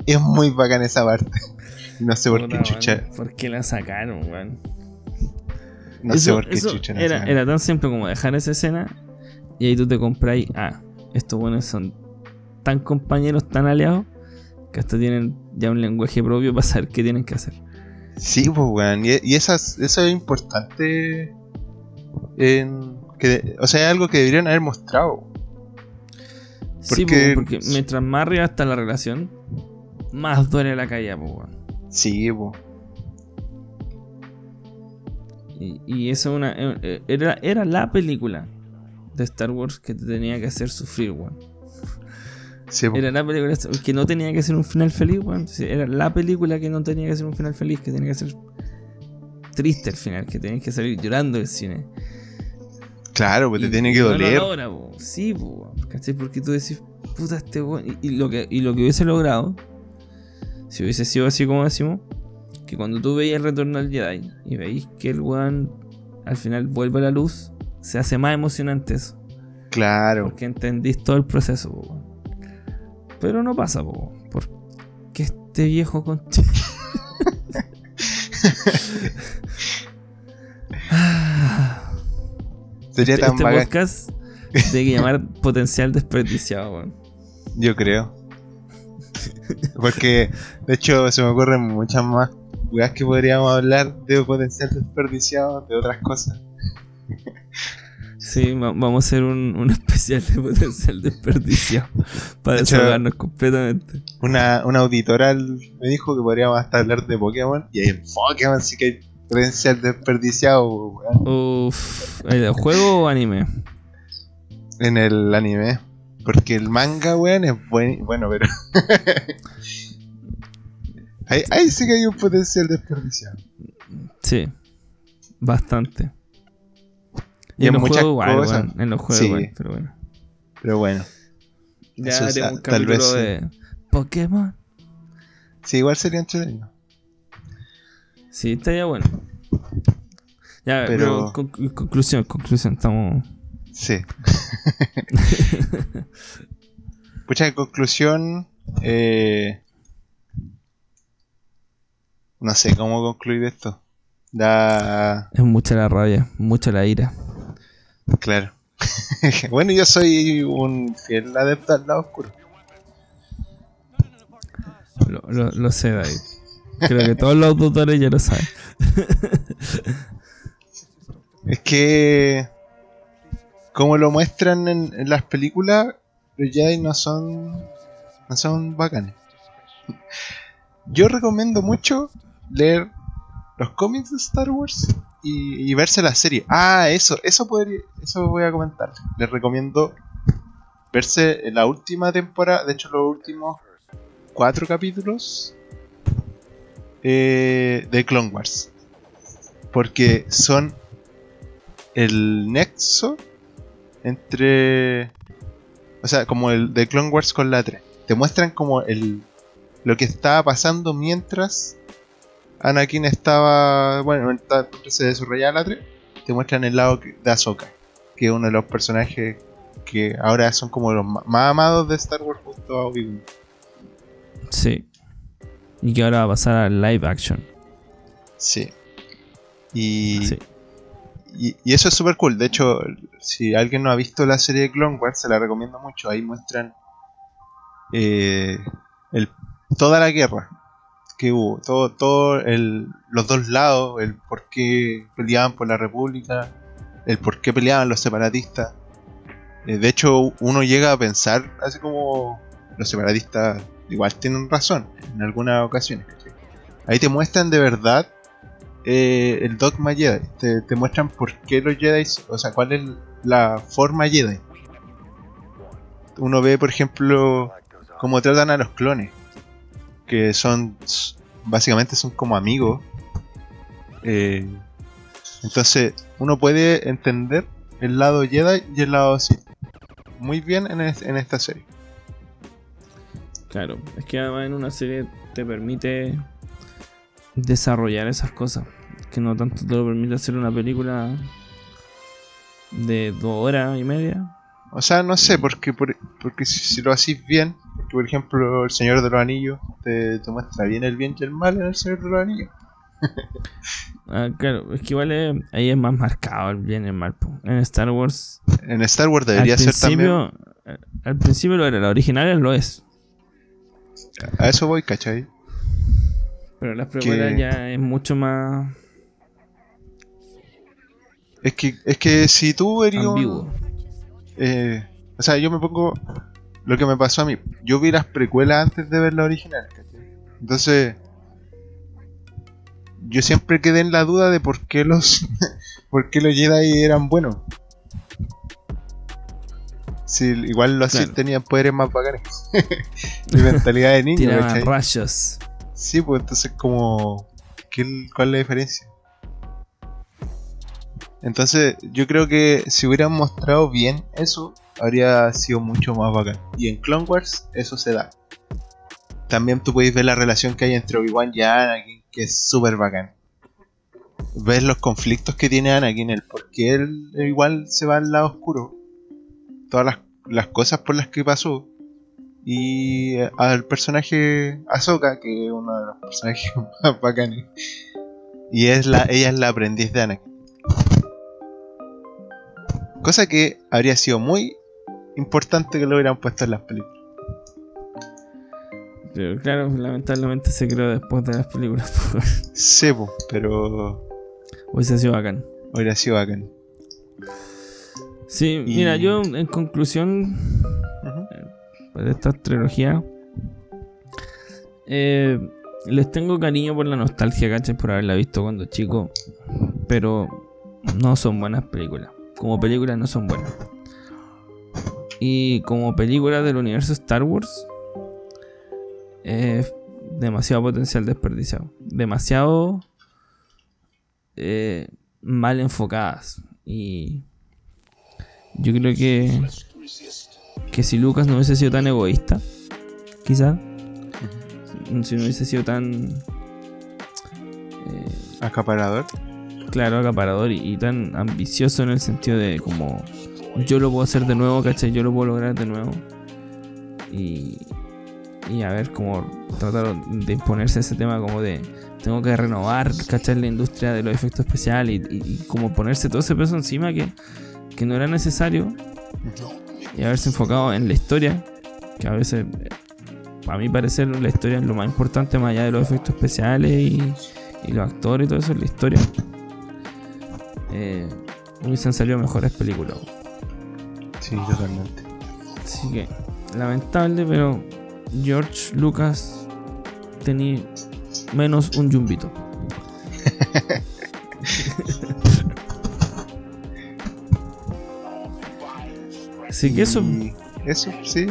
Es muy bacán esa parte. <laughs> No sé por qué chucha. ¿Por qué la sacaron, weón? No sé por qué chucha era, era tan simple como dejar esa escena y ahí tú te compras ah, estos buenos son tan compañeros, tan aliados, que hasta tienen ya un lenguaje propio para saber qué tienen que hacer. Sí, pues, weón. Y, y eso es importante. En, que, o sea, es algo que deberían haber mostrado. Porque, sí, porque mientras más arriba está la relación, más duele la caída, pues, weón. Sí, po. Y, y eso una, eh, era, era la película de Star Wars que te tenía que hacer sufrir, weón. Sí. Era la película que no tenía que ser un final feliz, weón. Era la película que no tenía que ser un final feliz, que tenía que ser triste al final, que tenías que salir llorando del cine. Claro, pues te tiene que lo doler. logra, po. Sí, po, ¿cachai? Porque tú decís, puta, este weón. Y, y lo que, y lo que hubiese logrado, si hubiese sido así como decimos, que cuando tú veías el retorno al Jedi y veis que el weón al final vuelve a la luz, se hace más emocionante eso. Claro. Porque entendís todo el proceso, po. Pero no pasa, po, porque este viejo contigo. <laughs> Sería este tan este bacán. podcast se tiene que llamar potencial desperdiciado, weón. Yo creo. Porque, de hecho, se me ocurren muchas más weas que podríamos hablar de potencial desperdiciado, de otras cosas. Sí, va- vamos a hacer un, un <laughs> especial de potencial desperdiciado para desahogarnos completamente. Una, una auditora me dijo que podríamos hasta hablar de Pokémon. Y ahí en Pokémon sí que hay potencial desperdiciado, weón. Uf, ¿el juego o anime? En el anime. Porque el manga, weón, es buen, bueno, pero. <laughs> ahí, ahí sí que hay un potencial desperdiciado. Sí, bastante. Y Y en en muchas juegos igual, cosas. en los juegos Sí. igual, pero bueno. Pero bueno. Ya Eso un tal vez sí. de Pokémon. Sí, igual sería entretenido. Sí, estaría bueno. Ya, Pero- pero, con- conclusión, conclusión, estamos... Sí. <laughs> Pucha, en conclusión. Eh, no sé cómo concluir esto. Da. Es mucha la rabia, mucha la ira. Claro. <laughs> bueno, yo soy un fiel adepto al lado oscuro. Lo, lo, lo sé, David. Creo que todos los tutores ya lo saben. <laughs> Es que. Como lo muestran en, en las películas, los Jedi no son. No son bacanes. <laughs> Yo recomiendo mucho leer los cómics de Star Wars y, verse la serie. Ah, eso, eso podría, eso voy a comentar. Les recomiendo verse la última temporada, de hecho los últimos cuatro capítulos eh, de Clone Wars. Porque son el nexo entre... O sea, como el de Clone Wars con la 3. Te muestran como el lo que estaba pasando mientras Anakin estaba... Bueno, se desarrollaba la 3. Te muestran el lado de Ahsoka. Que es uno de los personajes que ahora son como los más amados de Star Wars junto a Obi-Wan. Sí. Y que ahora va a pasar a live action. Sí. Y, Sí. y, y eso es súper cool. De hecho, si alguien no ha visto la serie de Clone Wars, se la recomiendo mucho. Ahí muestran eh, el, toda la guerra que hubo. Todo, el, los dos lados. El por qué peleaban por la República. El por qué peleaban los separatistas. Eh, de hecho, uno llega a pensar, así como los separatistas igual tienen razón en algunas ocasiones. Ahí te muestran de verdad eh, el dogma Jedi. Te, te muestran por qué los Jedi, o sea, cuál es la forma Jedi. Uno ve, por ejemplo, cómo tratan a los clones, que son básicamente son como amigos. Eh, entonces, uno puede entender el lado Jedi y el lado Sith muy bien en, es- en esta serie. Claro, es que además en una serie te permite desarrollar esas cosas. Que no tanto te lo permite hacer una película de dos horas y media. O sea, no sé, porque, por- porque si, si lo hacís bien, porque por ejemplo el Señor de los Anillos te, te muestra bien el bien y el mal en el Señor de los Anillos. <laughs> Ah, claro, es que igual es- ahí es más marcado el bien y el mal. po. En Star Wars, En Star Wars debería ser también... eh, al principio lo era, la original lo es. A eso voy, ¿cachai? Pero las precuelas Que- ya es mucho más Es que, es que si tú eres un- eh, o sea, yo me pongo lo que me pasó a mí. Yo vi las precuelas antes de ver la original, ¿cachai? Entonces, yo siempre quedé en la duda de por qué los, <laughs> por qué los Jedi eran buenos. Si igual los Sith tenían poderes más bacanes. <laughs> y mentalidad de niño, Tiraban rayos. Sí, pues entonces como... ¿Cuál es la diferencia? Entonces yo creo que si hubieran mostrado bien eso, habría sido mucho más bacán. Y en Clone Wars eso se da. También tú puedes ver la relación que hay entre Obi-Wan y Anakin, que es súper bacán. Ves los conflictos que tiene Anakin, el por qué él igual se va al lado oscuro. Todas las, cosas por las que pasó. Y al personaje Ahsoka, que es uno de los personajes <laughs> más bacanes. Y es la, ella es la aprendiz de Anakin. Cosa que habría sido muy importante que lo hubieran puesto en las películas. Pero claro, lamentablemente se creó después de las películas. <laughs> sí, pero. Hubiese sido bacán. Hubiera sido bacán. Sí, mira, yo en conclusión eh, de esta trilogía, eh, les tengo cariño por la nostalgia, ¿cachai? Por haberla visto cuando chico, pero no son buenas películas. Como películas no son buenas. Y como película del universo Star Wars, es demasiado potencial desperdiciado. Demasiado eh, mal enfocadas. Y yo creo que, que si Lucas no hubiese sido tan egoísta, quizás, si no hubiese sido tan... Eh, acaparador. Claro, acaparador y, y, tan ambicioso en el sentido de como yo lo puedo hacer de nuevo, ¿cachai? Yo lo puedo lograr de nuevo. Y, y a ver cómo tratar de imponerse ese tema como de tengo que renovar, ¿cachai? La industria de los efectos especiales y, como ponerse todo ese peso encima que, que no era necesario y haberse enfocado en la historia, que a veces, a mi parecer, la historia es lo más importante más allá de los efectos especiales y, y los actores y todo eso, la historia. Eh, hubiesen salido mejores películas. Sí, totalmente. Así que, lamentable, pero George Lucas tenía menos un yumbito. Así que eso. Eso, sí.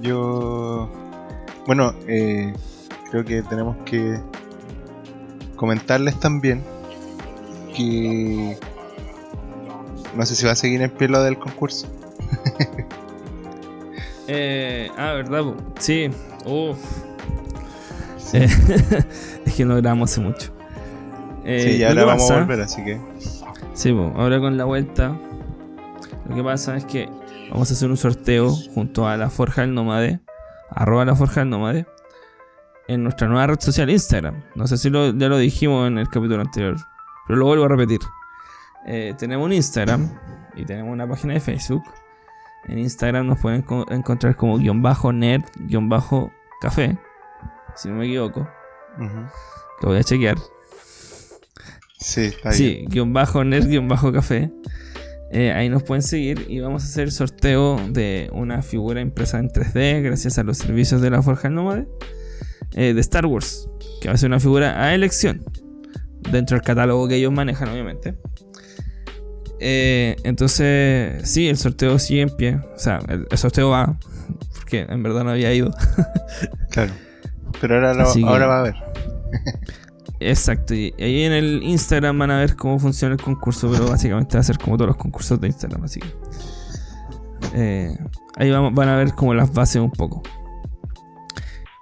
Yo. Bueno, eh, creo que tenemos que comentarles también que no sé si va a seguir en pie lo del concurso. eh, ah, ¿verdad? Sí. Uf. Eh, <laughs> es que no grabamos hace mucho. Eh, sí, ya ahora vamos a volver, así que. Sí, ahora con la vuelta. Lo que pasa es que vamos a hacer un sorteo junto a la Forja del Nómade. Arroba la Forja del Nómade. En nuestra nueva red social Instagram. No sé si lo, ya lo dijimos en el capítulo anterior. Pero lo vuelvo a repetir. Eh, tenemos un Instagram y tenemos una página de Facebook. En Instagram nos pueden encontrar como guion bajo nerd guion bajo café. Si no me equivoco. Lo voy a chequear. Sí, está sí, guion bajo nerd guion bajo café. Eh, ahí nos pueden seguir y vamos a hacer sorteo de una figura impresa en 3D gracias a los servicios de la Forja Nómade eh, de Star Wars, que va a ser una figura a elección dentro del catálogo que ellos manejan, obviamente. Eh, entonces, sí, el sorteo sigue en pie. O sea, el, sorteo va, porque en verdad no había ido. <laughs> claro. Pero ahora, ahora va a haber. Exacto, y ahí en el Instagram van a ver cómo funciona el concurso, pero básicamente va a ser como todos los concursos de Instagram, así que. Eh, ahí vamos, van a ver como las bases un poco.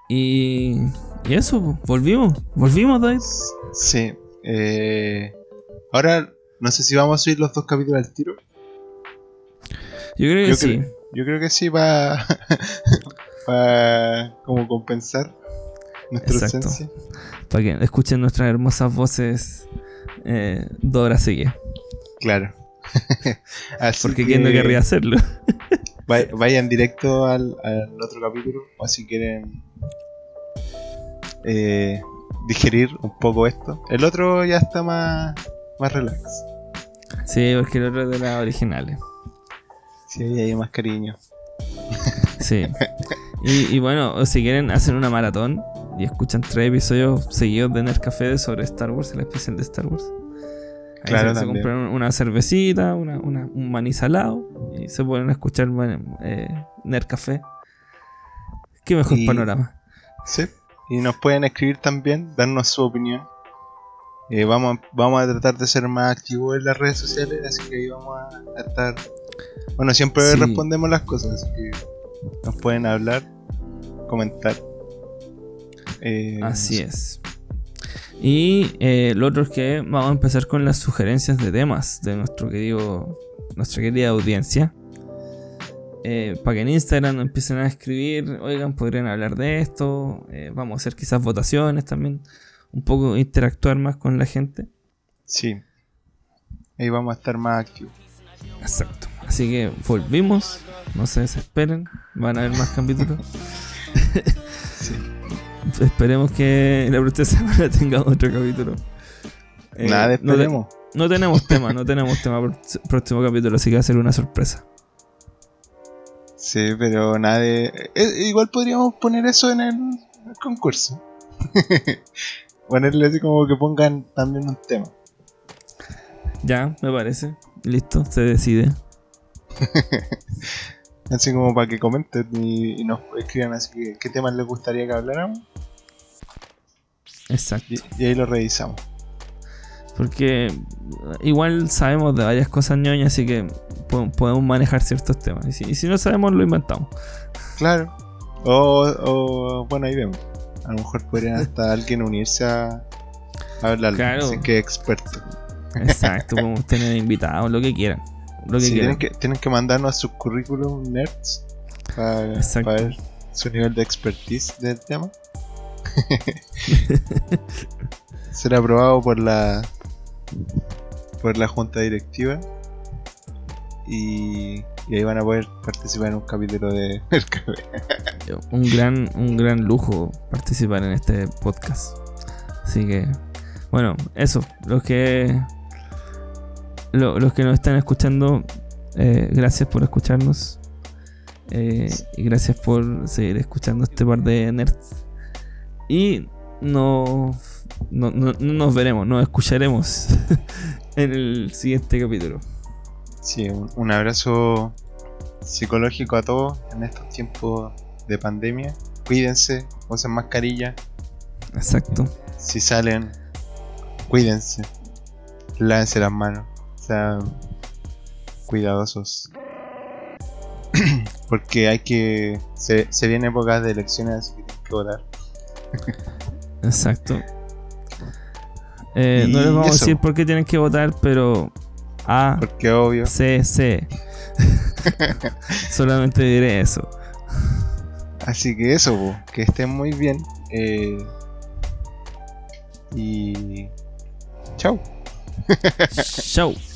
Y, y eso, volvimos, volvimos, David. Sí, eh, ahora no sé si vamos a subir los dos capítulos al tiro. Yo creo que sí. yo creo que sí para para <laughs> como compensar nuestra ausencia. Para que escuchen nuestras hermosas voces eh, Dora sigue. Claro. <laughs> Porque quién no querría hacerlo. <laughs> vayan directo al, otro capítulo o si quieren eh, digerir un poco esto. El otro ya está más, más relax. Sí, porque el otro es de las originales. Sí, ahí hay más cariño. Sí. Y, bueno, si quieren hacer una maratón, y escuchan tres episodios seguidos de Nerd Café sobre Star Wars, el especial de Star Wars. Ahí Claro, se, se compran una cervecita, una, una- un maní salado y se ponen a escuchar eh, Nerd Café. Qué mejor Y- panorama. Sí. Y nos pueden escribir también, darnos su opinión. Eh, vamos, a- vamos a tratar de ser más activos en las redes sociales, así que ahí vamos a estar. Bueno, siempre Sí. respondemos las cosas, así que nos pueden hablar, comentar. Eh, Así es. Y eh, lo otro es que vamos a empezar con las sugerencias de temas de nuestro querido, nuestra querida audiencia. Eh, para que en Instagram nos empiecen a escribir, oigan, podrían hablar de esto. eh, vamos a hacer quizás votaciones también. Un poco interactuar más con la gente. Sí. Ahí vamos a estar más activos. Exacto. Así que volvimos. No se desesperen. Van a haber más capítulos. <laughs> Sí. Esperemos que la próxima semana <laughs> tengamos otro capítulo. Eh, Nada, no te- esperemos. No tenemos tema, no tenemos tema para el próximo capítulo, así que va a ser una sorpresa. Sí, pero nada de... eh, igual podríamos poner eso en el concurso. <laughs> Ponerle así como que pongan también un tema. Ya, me parece. Listo, se decide. <laughs> Así como para que comenten y, y nos escriban así que qué temas les gustaría que habláramos. Exacto. Y, y ahí lo revisamos. Porque igual sabemos de varias cosas ñoñas, así que po- podemos manejar ciertos temas. Y si, y si no sabemos, lo inventamos. Claro. O, o bueno, ahí vemos. A lo mejor podrían hasta alguien unirse a, a hablar. Claro. Así que experto. Exacto, <laughs> podemos tener invitados, lo que quieran. Lo que Sí, quieran. tienen, que, tienen que mandarnos sus currículum nerds para, para ver su nivel de expertise del tema. <laughs> Será aprobado por la por la junta directiva y, y ahí van a poder participar en un capítulo de <laughs> un gran, un gran lujo participar en este podcast. Así que, bueno, eso, los que lo- los que nos están escuchando, eh, gracias por escucharnos. Eh, y gracias por seguir escuchando este par de nerds. Y no, no, no- no nos veremos, nos escucharemos <laughs> en el siguiente capítulo. Sí, un, un abrazo psicológico a todos en estos tiempos de pandemia. Cuídense, usen mascarilla. Exacto. Si salen, cuídense. Lávense las manos. Sean cuidadosos. <clears throat> Porque hay que. Se, se vienen épocas de elecciones, así que tienen que votar. Exacto. Eh, no les vamos a decir por qué tienen que votar, pero A, Porque obvio. C, C. <laughs> Solamente diré eso. Así que eso, po, que estén muy bien. eh, y. Chao. Chau. <laughs>